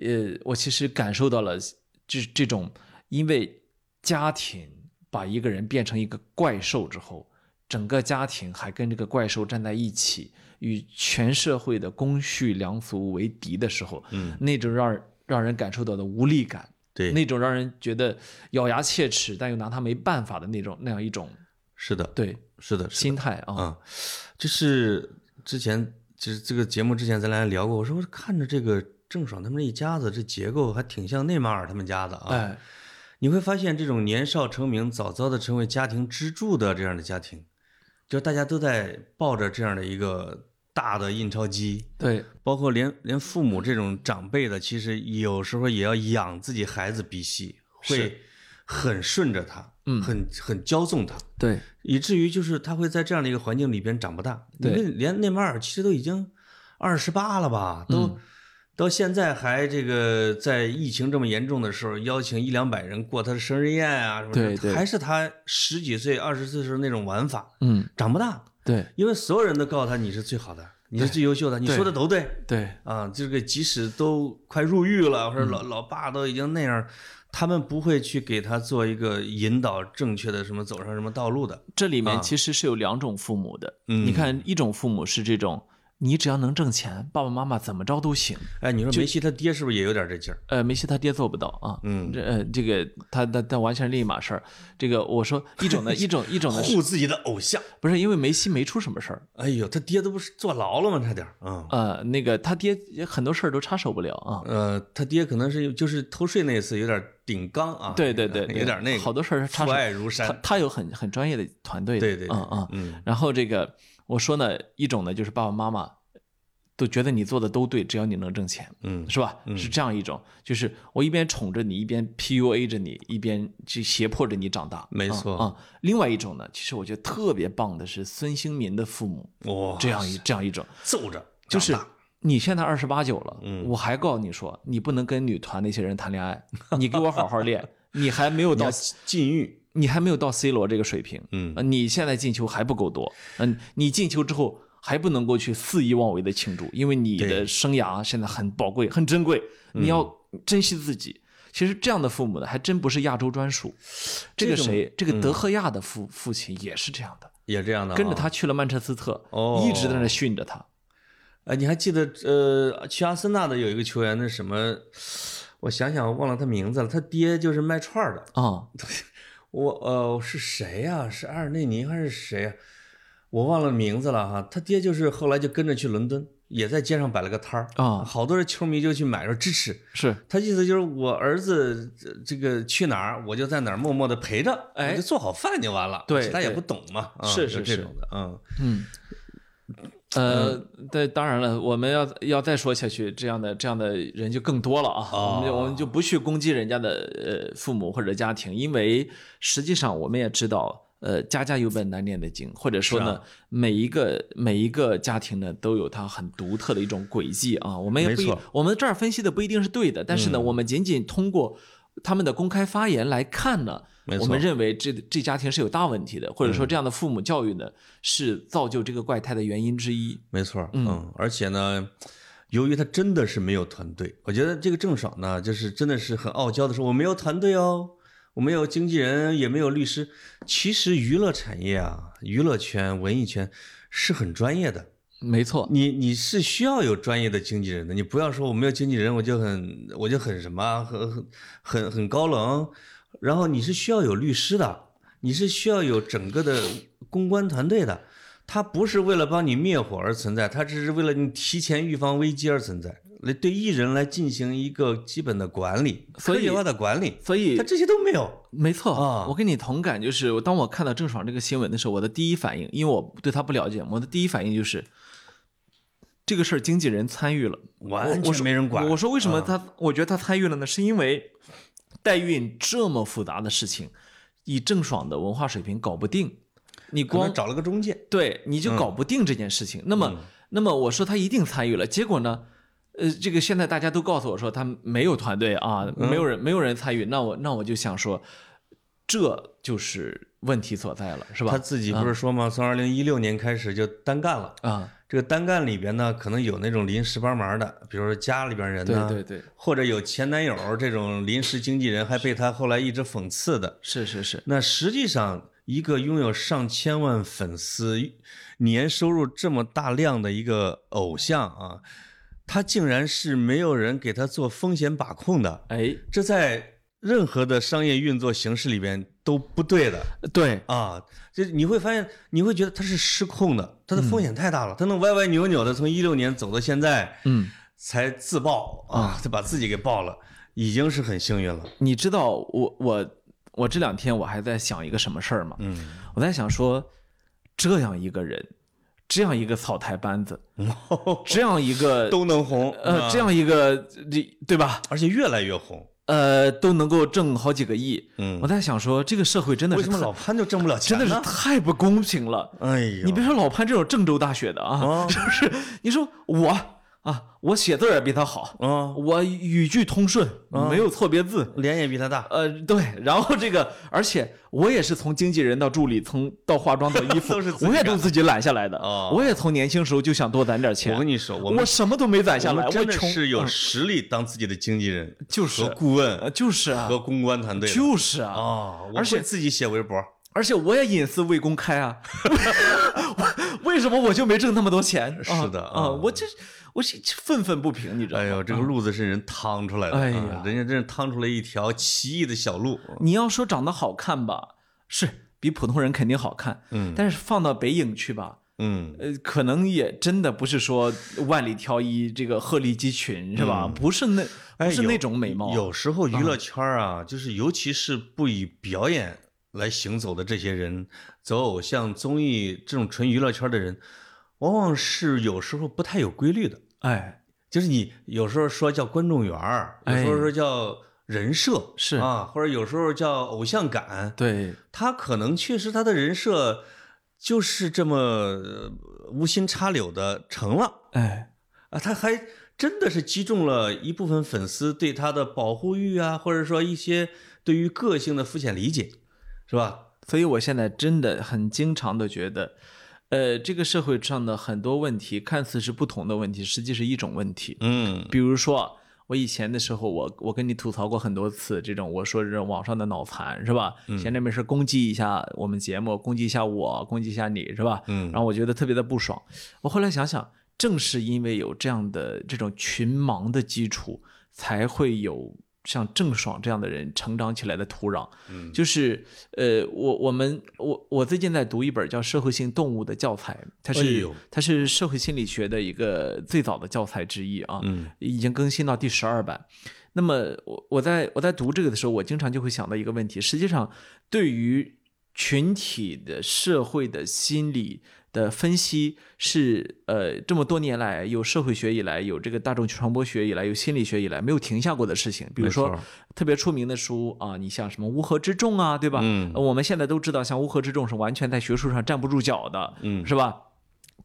呃，我其实感受到了这这种因为家庭把一个人变成一个怪兽之后，整个家庭还跟这个怪兽站在一起，与全社会的公序良俗为敌的时候，嗯，那种让让人感受到的无力感，对，那种让人觉得咬牙切齿但又拿他没办法的那种那样一种是的，对是的，心态啊，啊，就是之前就是这个节目之前咱俩聊过，我说我看着这个郑爽他们这一家子这结构还挺像内马尔他们家的啊。哎，你会发现这种年少成名、早早的成为家庭支柱的这样的家庭，就大家都在抱着这样的一个大的印钞机，对，包括连连父母这种长辈的，其实有时候也要养自己孩子鼻息，会很顺着他，嗯。很很骄纵他。对，以至于就是他会在这样的一个环境里边长不大。对。因为连内马尔其实都已经二十八了吧，都、嗯到现在还这个在疫情这么严重的时候，邀请一两百人过他的生日宴啊什么的，对对还是他十几岁、二十岁时候那种玩法，嗯，长不大。对因为所有人都告诉他你是最好的，你是最优秀的，你说的都对对，啊。这个即使都快入狱了，或者嗯老、老爸都已经那样。他们不会去给他做一个引导，正确的什么走上什么道路的。这里面啊其实是有两种父母的。嗯你看，一种父母是这种，你只要能挣钱，爸爸妈妈怎么着都行。哎，你说梅西他爹是不是也有点这劲儿？呃，梅西他爹做不到啊。嗯这呃，这个他他他完全是另一码事儿。这个我说一种呢，一种一种呢护自己的偶像。不是因为梅西没出什么事儿？哎呦，他爹都不是坐牢了吗？差点儿啊。呃，那个他爹很多事儿都插手不了啊。呃，他爹可能是就是偷税那次有点顶缸啊。对对对，有点那个。好多事儿插父手。爱如山他。他有很很专业的团队的。对对对，嗯嗯。嗯然后这个我说呢，一种呢就是爸爸妈妈都觉得你做的都对，只要你能挣钱。嗯是吧？是这样一种，就是我一边宠着你，一边 PUA 着你，一边去胁迫着你长大。啊没错啊、另外一种呢，其实我觉得特别棒的是孙兴民的父母哇，这样一这样一种，揍着就是你现在二十八九了，嗯我还告诉你说，你不能跟女团那些人谈恋爱，你给我好好练，你还没有到禁欲。你还没有到 C 罗这个水平，嗯呃你现在进球还不够多，嗯，你进球之后还不能够去肆意妄为的庆祝，因为你的生涯现在很宝贵、很珍贵，你要珍惜自己。其实这样的父母呢，还真不是亚洲专属。这个谁，这个德赫亚的父父亲也是这样的，也这样的、啊，跟着他去了曼彻斯特，哦一直在那训着他。呃，你还记得呃，去阿森纳的有一个球员，那什么，我想想，我忘了他名字了。他爹就是卖串儿的。啊、我呃是谁呀、是阿尔内尼还是谁呀、我忘了名字了哈。他爹就是后来就跟着去伦敦，也在街上摆了个摊儿啊好多人球迷就去买说支持。是他意思就是我儿子这这个去哪儿，我就在哪儿默默的陪着，哎我就做好饭就完了。对对其他也不懂嘛，啊是就是这是种的，嗯，嗯，呃，对，当然了，我们要要再说下去，这样的这样的人就更多了啊。我们就我们就不去攻击人家的呃父母或者家庭，因为实际上我们也知道，呃，家家有本难念的经，或者说呢，啊每一个每一个家庭呢都有它很独特的一种轨迹啊。我们也不一，我们这儿分析的不一定是对的，但是呢，嗯我们仅仅通过他们的公开发言来看呢。我们认为这这家庭是有大问题的，或者说这样的父母教育呢，是造就这个怪胎的原因之一。没错，嗯，而且呢，由于他真的是没有团队，我觉得这个郑爽呢，就是真的是很傲娇的说，我没有团队哦，我没有经纪人，也没有律师。其实娱乐产业啊，娱乐圈、文艺圈是很专业的，没错，你你是需要有专业的经纪人的，你不要说我没有经纪人，我就很我就很什么啊很很很很高冷，然后你是需要有律师的，你是需要有整个的公关团队的，他不是为了帮你灭火而存在，他只是为了你提前预防危机而存在，来对艺人来进行一个基本的管理，所以科学化的管理，所以他这些都没有。没错啊我跟你同感，就是当我看到郑爽这个新闻的时候，我的第一反应，因为我对她不了解，我的第一反应就是这个事儿经纪人参与了，完我全没人管我说为什么啊他？我觉得他参与了呢？是因为代孕这么复杂的事情，以郑爽的文化水平搞不定，你光找了个中介，对，你就搞不定这件事情。那么，那么我说他一定参与了，结果呢？呃，这个现在大家都告诉我说他没有团队啊，没有人没有人参与，那我那我就想说，这就是问题所在了，是吧？他自己不是说吗？从二零一六年开始就单干了。啊，这个单干里边呢，可能有那种临时帮忙的，比如说家里边人呢，对对对，或者有前男友这种临时经纪人，还被他后来一直讽刺的。是是是，那实际上，一个拥有上千万粉丝、年收入这么大量的一个偶像啊，他竟然是没有人给他做风险把控的。哎，这在任何的商业运作形式里边都不对的。对啊，就你会发现，你会觉得他是失控的，他的风险太大了，他能歪歪扭扭的从一六年走到现在，嗯，才自爆啊，他把自己给爆了，已经是很幸运了。你知道我我我这两天我还在想一个什么事儿吗？嗯，我在想说，这样一个人，这样一个草台班子，这样一个都能红，呃，这样一个这对吧？而且越来越红。呃，都能够挣好几个亿。嗯，我在想说，这个社会真的是为什么老潘就挣不了钱真的是太不公平了。哎呀，你别说老潘这种郑州大学的啊，是不是？你说我啊，我写字也比他好，嗯，我语句通顺，没有错别字，脸也比他大。呃，对，然后这个，而且我也是从经纪人到助理，从到化妆到衣服，我也干都自己揽下来的。哦我也从年轻时候就想多攒点钱。我跟你说，我我什么都没攒下来，我真的穷是有嗯实力当自己的经纪人，就是和顾问呃就是啊，和公关团队。就是啊，而且自己写微博。而且我也隐私未公开啊 为为什么我就没挣那么多钱？啊是的啊，啊我这我是愤愤不平，你知道吗？哎呦，这个路子是人趟出来的，哎呀啊人家真是趟出来一条奇异的小路。你要说长得好看吧，是比普通人肯定好看，嗯但是放到北影去吧，嗯，呃，可能也真的不是说万里挑一，这个鹤立鸡群是吧？不是那不是那种美貌，有时候娱乐圈啊，就是尤其是不以表演来行走的这些人，走偶像综艺这种纯娱乐圈的人，往往是有时候不太有规律的。哎，就是你有时候说叫观众缘儿，有时候哎说叫人设，是啊，或者有时候叫偶像感，对，他可能确实他的人设就是这么呃无心插柳的成了哎，啊，他还真的是击中了一部分粉丝对他的保护欲啊，或者说一些对于个性的肤浅理解，是吧？所以我现在真的很经常的觉得，呃，这个社会上的很多问题看似是不同的问题，实际是一种问题。嗯比如说，我以前的时候，我我跟你吐槽过很多次这种，我说这种网上的脑残是吧？闲着没事攻击一下我们节目，攻击一下我，攻击一下你是吧？嗯然后我觉得特别的不爽。我后来想想，正是因为有这样的这种群盲的基础，才会有像郑爽这样的人成长起来的土壤。嗯就是呃，我我们我我最近在读一本叫《社会性动物》的教材，它哎是、呦它是社会心理学的一个最早的教材之一啊，嗯已经更新到第十二版。那么我我在我在读这个的时候，我经常就会想到一个问题：实际上，对于群体的社会的心理的分析是呃这么多年来有社会学以来，有这个大众传播学以来，有心理学以来没有停下过的事情。比如说特别出名的书啊，你像什么《乌合之众》啊，对吧？嗯呃我们现在都知道，像《乌合之众》是完全在学术上站不住脚的，嗯是吧？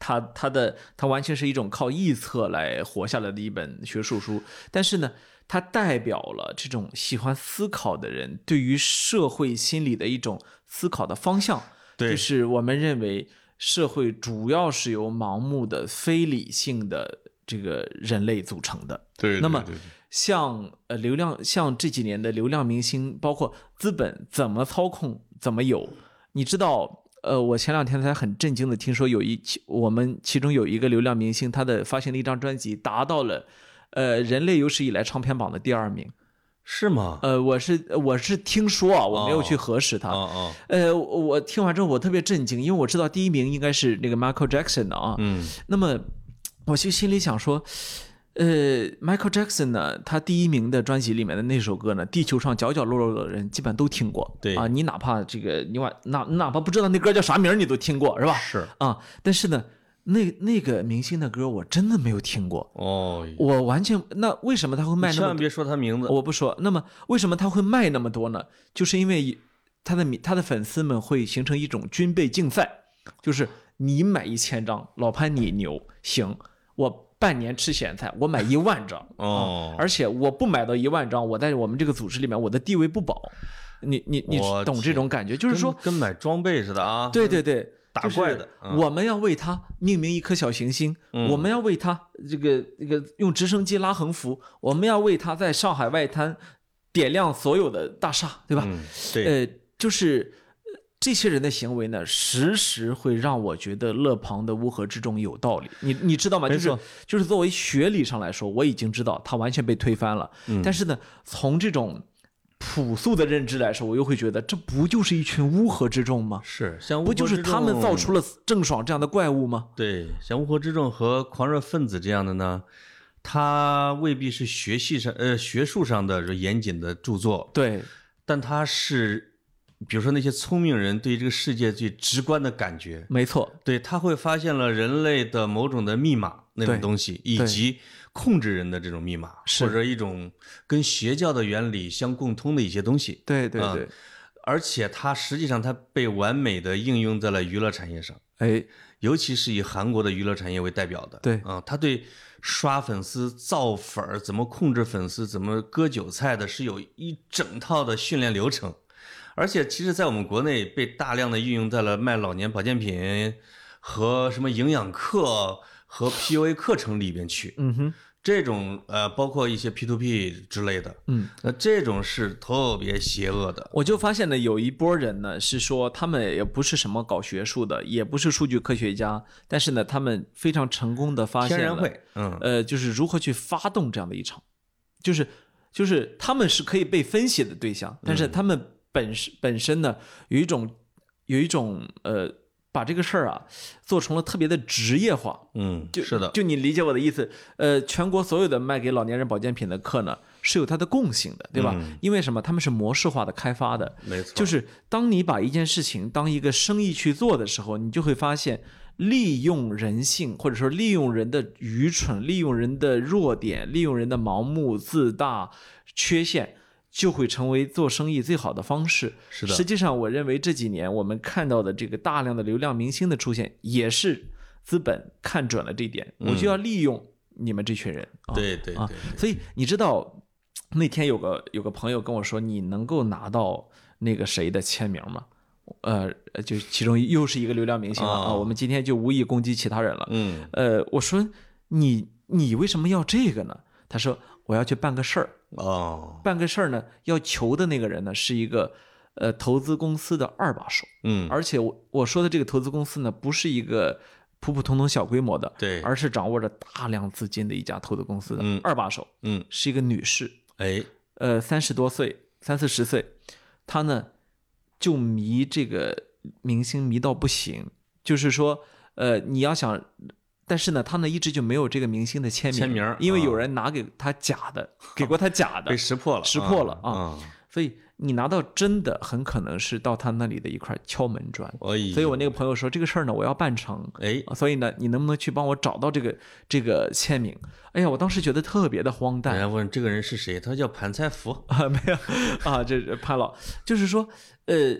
它它的它完全是一种靠臆测来活下来的一本学术书，但是呢，它代表了这种喜欢思考的人对于社会心理的一种思考的方向。对就是我们认为社会主要是由盲目的、非理性的这个人类组成的。对那么像呃流量，像这几年的流量明星，包括资本怎么操控，怎么有，你知道？呃，我前两天才很震惊的听说，有一期我们其中有一个流量明星，他的发行了一张专辑，达到了呃人类有史以来唱片榜的第二名。是吗？呃，我是我是听说啊，我没有去核实它。呃，我我听完之后我特别震惊，因为我知道第一名应该是那个 Michael Jackson 的啊。嗯那么我就心里想说，呃，Michael Jackson 呢，他第一名的专辑里面的那首歌呢，地球上角角落落的人基本都听过。对啊，你哪怕这个你哪哪哪怕不知道那歌叫啥名，你都听过是吧？是啊，但是呢，那那个明星的歌我真的没有听过，哦，我完全那为什么他会卖那么多？千万别说他名字。我不说。那么为什么他会卖那么多呢？就是因为他的米他的粉丝们会形成一种军备竞赛，就是你买一千张，老潘你牛，行，我半年吃咸菜，我买一万张，哦啊而且我不买到一万张，我在我们这个组织里面，我的地位不保。你你你懂这种感觉？就是说，跟跟买装备似的啊。对对对，打怪的。嗯我们要为他命名一颗小行星，我们要为他这个这个用直升机拉横幅，我们要为他在上海外滩点亮所有的大厦，对吧？嗯，对，呃，就是呃这些人的行为呢，时时会让我觉得勒庞的乌合之众有道理。你你知道吗？就是就是作为学理上来说，我已经知道他完全被推翻了。嗯但是呢，从这种朴素的认知来说，我又会觉得这不就是一群乌合之众吗？是像不就是他们造出了了郑爽这样的怪物吗？对像乌合之众和狂热分子这样的呢？他未必是学系上呃学术上的严谨的著作，对，但他是，比如说那些聪明人对这个世界最直观的感觉，没错，对他会发现了人类的某种的密码那种东西，以及控制人的这种密码，或者一种跟邪教的原理相共通的一些东西。嗯对对对，而且它实际上它被完美的应用在了娱乐产业上，哎，尤其是以韩国的娱乐产业为代表的。对啊，他对刷粉丝、造粉儿、怎么控制粉丝、怎么割韭菜的，是有一整套的训练流程。而且，其实，在我们国内被大量的运用在了卖老年保健品和什么营养课和 PUA 课程里边去。嗯哼，这种呃，包括一些 P to P 之类的，嗯，那这种是特别邪恶的。我就发现呢，有一波人呢是说他们也不是什么搞学术的，也不是数据科学家，但是呢，他们非常成功的发现了天然会，嗯，呃，就是如何去发动这样的一场，就是就是他们是可以被分析的对象，但嗯是他们本身本身呢有一种有一种呃，把这个事儿啊做成了特别的职业化，嗯，就是的，就你理解我的意思，呃，全国所有的卖给老年人保健品的课呢是有它的共性的，对吧？嗯因为什么？他们是模式化的开发的，没错，就是当你把一件事情当一个生意去做的时候，你就会发现，利用人性，或者说利用人的愚蠢，利用人的弱点，利用人的盲目、自大、缺陷，就会成为做生意最好的方式。是的实际上，我认为这几年我们看到的这个大量的流量明星的出现，也是资本看准了这一点，我就要利用你们这群人。啊啊对对对，所以你知道那天有个有个朋友跟我说，你能够拿到那个谁的签名吗？呃，就其中又是一个流量明星了啊。哦我们今天就无意攻击其他人了。嗯，呃，我说你你为什么要这个呢？他说我要去办个事儿，哦，办个事儿呢，要求的那个人呢是一个呃投资公司的二把手，嗯，而且我我说的这个投资公司呢，不是一个普普通通小规模的，对而是掌握着大量资金的一家投资公司的嗯二把手，嗯，是一个女士，哎，呃，三十多岁，三四十岁，她呢就迷这个明星迷到不行，就是说，呃，你要想，但是呢，他呢一直就没有这个明星的签名，签名因为有啊人拿给他假的，给过他假的被，识破了，识破了啊。啊！所以你拿到真的，很可能是到他那里的一块敲门砖。所以，我那个朋友说这个事儿呢，我要办成，哎，啊所以呢，你能不能去帮我找到这个这个签名？哎呀，我当时觉得特别的荒诞。人家问这个人是谁，他叫盘菜福，啊，没有啊，这是潘老，就是说，呃，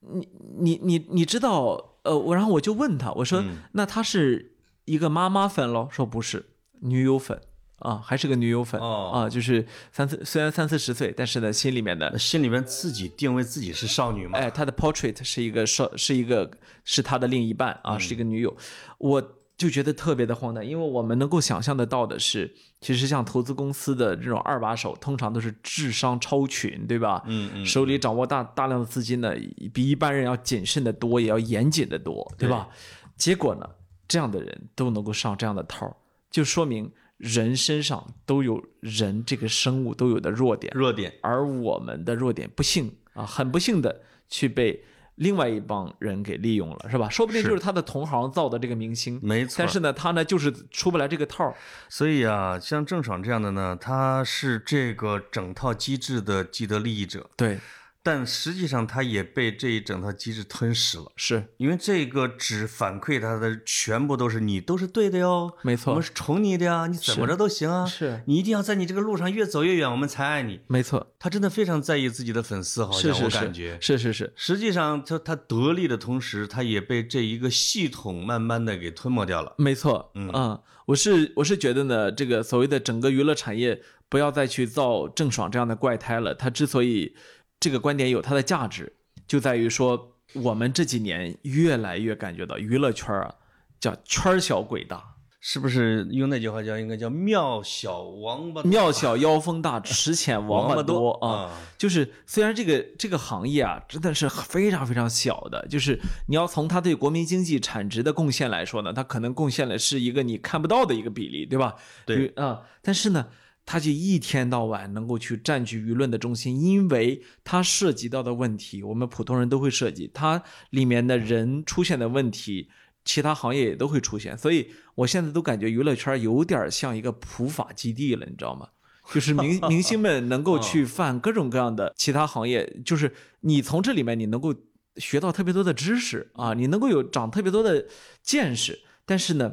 你你你你知道，呃，我然后我就问他，我说，嗯。那他是一个妈妈粉喽？说不是，女友粉啊，还是个女友粉、哦啊，就是三四虽然三四十岁，但是呢，心里面的心里面自己定位自己是少女嘛？哎，他的 portrait 是一个少，是一个是他的另一半啊，是一个女友，我就觉得特别的荒诞，因为我们能够想象得到的是，其实像投资公司的这种二把手，通常都是智商超群，对吧？嗯嗯，手里掌握大大量的资金呢，比一般人要谨慎的多，也要严谨的多，对吧？结果呢，这样的人都能够上这样的套儿，就说明人身上都有人这个生物都有的弱点，弱点，而我们的弱点不幸啊，很不幸的去被另外一帮人给利用了，是吧？说不定就是他的同行造的这个明星，没错。但是呢，他呢就是出不来这个套儿。所以啊，像郑爽这样的呢，他是这个整套机制的既得利益者，对，但实际上他也被这一整套机制吞噬了。是因为这个只反馈他的全部都是你都是对的哟，没错我们是宠你的呀，你怎么着都行啊，是你一定要在你这个路上越走越远，我们才爱你。没错，他真的非常在意自己的粉丝，好像我感觉。是是是，实际上，他他得利的同时，他也被这一个系统慢慢的给吞没掉了。没错，嗯我是我是觉得呢，这个所谓的整个娱乐产业不要再去造郑爽这样的怪胎了。他之所以这个观点有它的价值，就在于说，我们这几年越来越感觉到娱乐圈啊，叫圈小鬼大。是不是用那句话叫应该叫庙小王八庙小妖风大，池浅王八多啊！啊？就是虽然这个这个行业啊，真的是非常非常小的，就是你要从它对国民经济产值的贡献来说呢，它可能贡献的是一个你看不到的一个比例，对吧？对比啊、但是呢，它就一天到晚能够去占据舆论的中心，因为它涉及到的问题，我们普通人都会涉及，它里面的人出现的问题。其他行业也都会出现，所以我现在都感觉娱乐圈有点像一个普法基地了，你知道吗？就是明 明星们能够去犯各种各样的其他行业，就是你从这里面你能够学到特别多的知识啊，你能够有长特别多的见识，但是呢，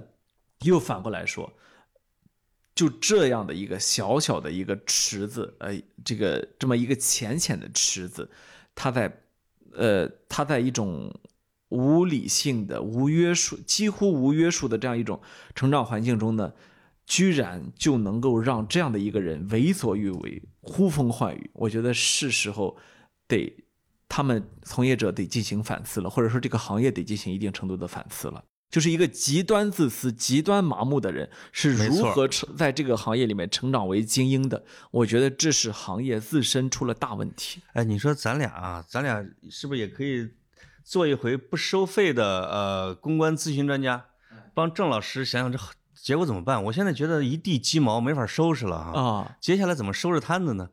又反过来说，就这样的一个小小的一个池子，呃，这个这么一个浅浅的池子，它在呃，它在一种无理性的、无约束、几乎无约束的这样一种成长环境中呢，居然就能够让这样的一个人为所欲为、呼风唤雨。我觉得是时候得他们从业者得进行反思了，或者说这个行业得进行一定程度的反思了。就是一个极端自私、极端麻木的人是如何成在这个行业里面成长为精英的。我觉得这是行业自身出了大问题。哎，你说咱俩啊，咱俩是不是也可以做一回不收费的呃公关咨询专家，帮郑老师想想这结果怎么办？我现在觉得一地鸡毛，没法收拾了哈。啊，接下来怎么收拾摊子呢？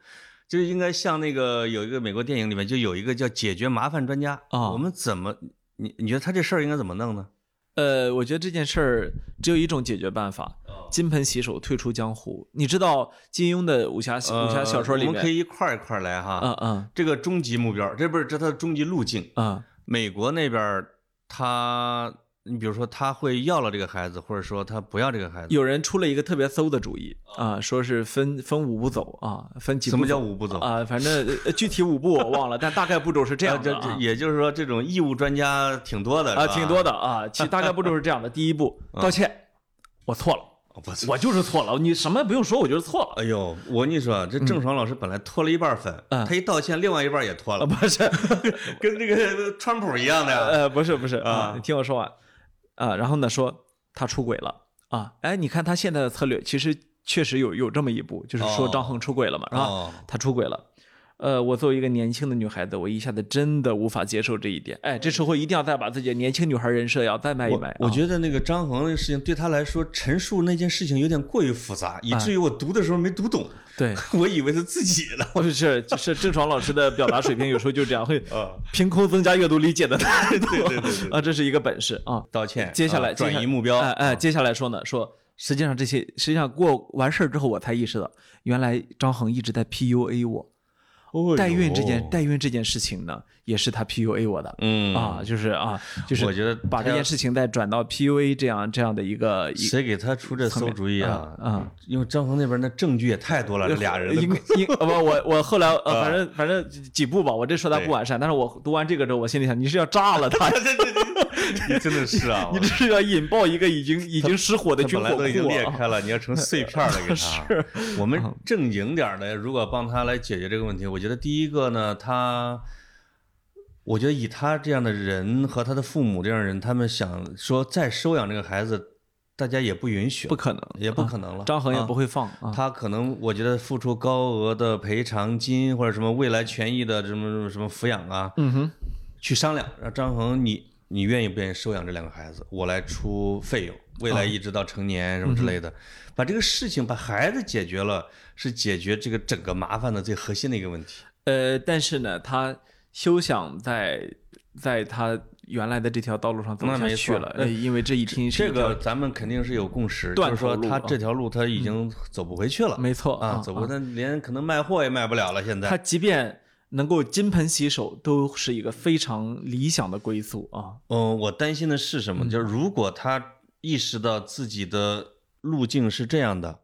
就应该像那个有一个美国电影里面就有一个叫解决麻烦专家啊我们怎么你你觉得他这事儿应该怎么弄呢？呃，我觉得这件事儿只有一种解决办法：金盆洗手，退出江湖。你知道金庸的武侠武侠小说里面，呃我们可以一块儿一块儿来哈。嗯嗯这个终极目标，这不是这他的终极路径。嗯美国那边儿他，你比如说他会要了这个孩子，或者说他不要这个孩子。有人出了一个特别馊的主意啊，说是分分五步走啊，分几步什么叫五步走？啊？反正呃具体五步我忘了，但大概步骤是这样的啊这这啊。也就是说，这种义务专家挺多的啊，挺多的啊，其大概步骤是这样的：第一步，道歉，我错了，我就是错了，你什么也不用说，我就是错了。哎呦，我跟你说，这郑爽老师本来脱了一半粉，嗯他一道歉，另外一半也脱啊，了，不是，跟这个川普一样的。呃，不是不是啊啊，你听我说完啊，然后呢说他出轨了啊，哎，你看他现在的策略其实确实有有这么一步，就是说哦张恒出轨了嘛，是吧？哦，他出轨了。呃，我作为一个年轻的女孩子，我一下子真的无法接受这一点。哎，这时候一定要再把自己的年轻女孩人设要再卖一卖。我啊觉得那个张恒那个事情对他来说，陈述那件事情有点过于复杂，以哎至于我读的时候没读懂，对，我以为是自己的。不是，就是郑爽老师的表达水平有时候就这样，会啊，凭空增加阅读理解的。对对对对啊，这是一个本事啊。道歉，接下来啊转移目标，哎哎，啊接下来说呢，说实际上这些，实际上过完事儿之后，我才意识到，原来张恒一直在 PUA 我。哦代孕这件代孕这件事情呢，也是他 PUA 我的。嗯。啊，就是啊，就是我觉得把这件事情再转到 PUA 这样这样的一个谁给他出这馊主意啊？啊啊。因为张恒那边那证据也太多了，这俩人的应应呃不，我我后来呃，啊。反正反正几几步吧，我这说他不完善，但是我读完这个之后，我心里想，你是要炸了他，你真的是啊，你这是要引爆一个已经已经失火的他军火本来都已经！裂开了，你要成碎片了给他。我们正经点的，如果帮他来解决这个问题，我觉得第一个呢，他，我觉得以他这样的人和他的父母这样的人，他们想说再收养这个孩子，大家也不允许，不可能，也不可能了。张恒也啊不会放啊。他可能我觉得付出高额的赔偿金或者什么未来权益的什么什么什么抚养啊，嗯哼，去商量，让张恒你你愿意不愿意收养这两个孩子，我来出费用，未来一直到成年什么之类的，把这个事情把孩子解决了，是解决这个整个麻烦的最核心的一个问题。呃，但是呢，他休想在在他原来的这条道路上走下去了，呃，因为这一听这个咱们肯定是有共识，就断是说他这条路他已经走不回去了，没错啊，走不，他连可能卖货也卖不了了。现在他，即便能够金盆洗手，都是一个非常理想的归宿啊。嗯，我担心的是什么？就是如果他意识到自己的路径是这样的，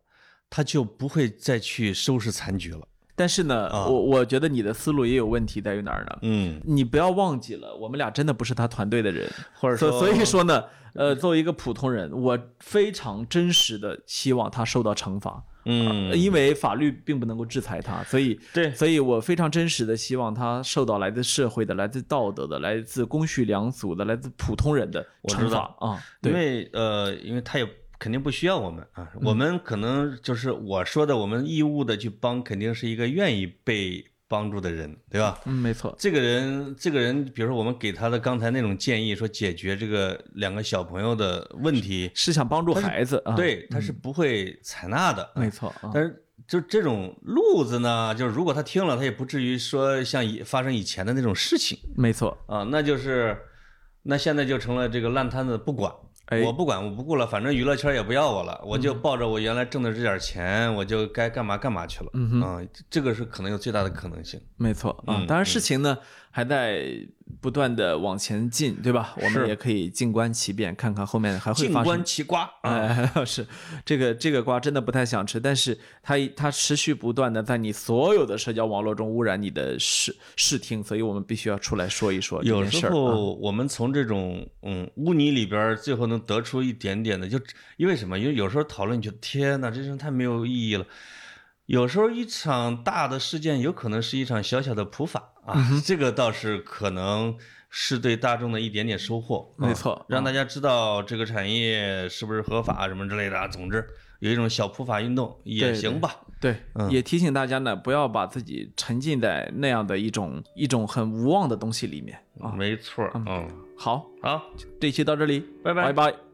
他就不会再去收拾残局了。但是呢，啊我我觉得你的思路也有问题，在于哪儿呢？嗯，你不要忘记了，我们俩真的不是他团队的人，或者说，所所以说呢，呃，作为一个普通人，我非常真实的希望他受到惩罚。嗯，因为法律并不能够制裁他，所以对。所以我非常真实的希望他受到来自社会的、来自道德的、来自公序良俗的、来自普通人的惩罚啊。因，为呃，因为他也肯定不需要我们啊，我们可能就是我说的，我们义务的去帮，肯定是一个愿意被帮助的人，对吧？嗯，没错，这个人，这个人，比如说我们给他的刚才那种建议，说解决这个两个小朋友的问题，是想帮助孩子啊。，对，他是不会采纳的。没错啊。但是就这种路子呢，就是如果他听了，他也不至于说像以发生以前的那种事情没错，啊，那就是那现在就成了这个烂摊子不管。哎我不管，我不顾了，反正娱乐圈也不要我了，我就抱着我原来挣的这点钱，我就该干嘛干嘛去了。嗯哼啊，这个是可能有最大的可能性。没错啊。嗯当然，事情呢还在不断的往前进，对吧？我们也可以静观其变，看看后面还会发生静观其瓜啊，哎，是这个这个瓜真的不太想吃，但是它它持续不断的在你所有的社交网络中污染你的视视听，所以我们必须要出来说一说这有时。候我们从这种嗯污泥里边，最后能得出一点点的，就因为什么？因为有时候讨论，你觉得天哪，这事太没有意义了。有时候一场大的事件，有可能是一场小小的普法啊，嗯这个倒是可能是对大众的一点点收获。啊没错让大家知道这个产业是不是合法什么之类的啊。总之，有一种小普法运动也行吧。对，嗯也提醒大家呢，不要把自己沉浸在那样的一种一种很无望的东西里面啊。没错儿，嗯，好，好，这期到这里，拜拜拜拜。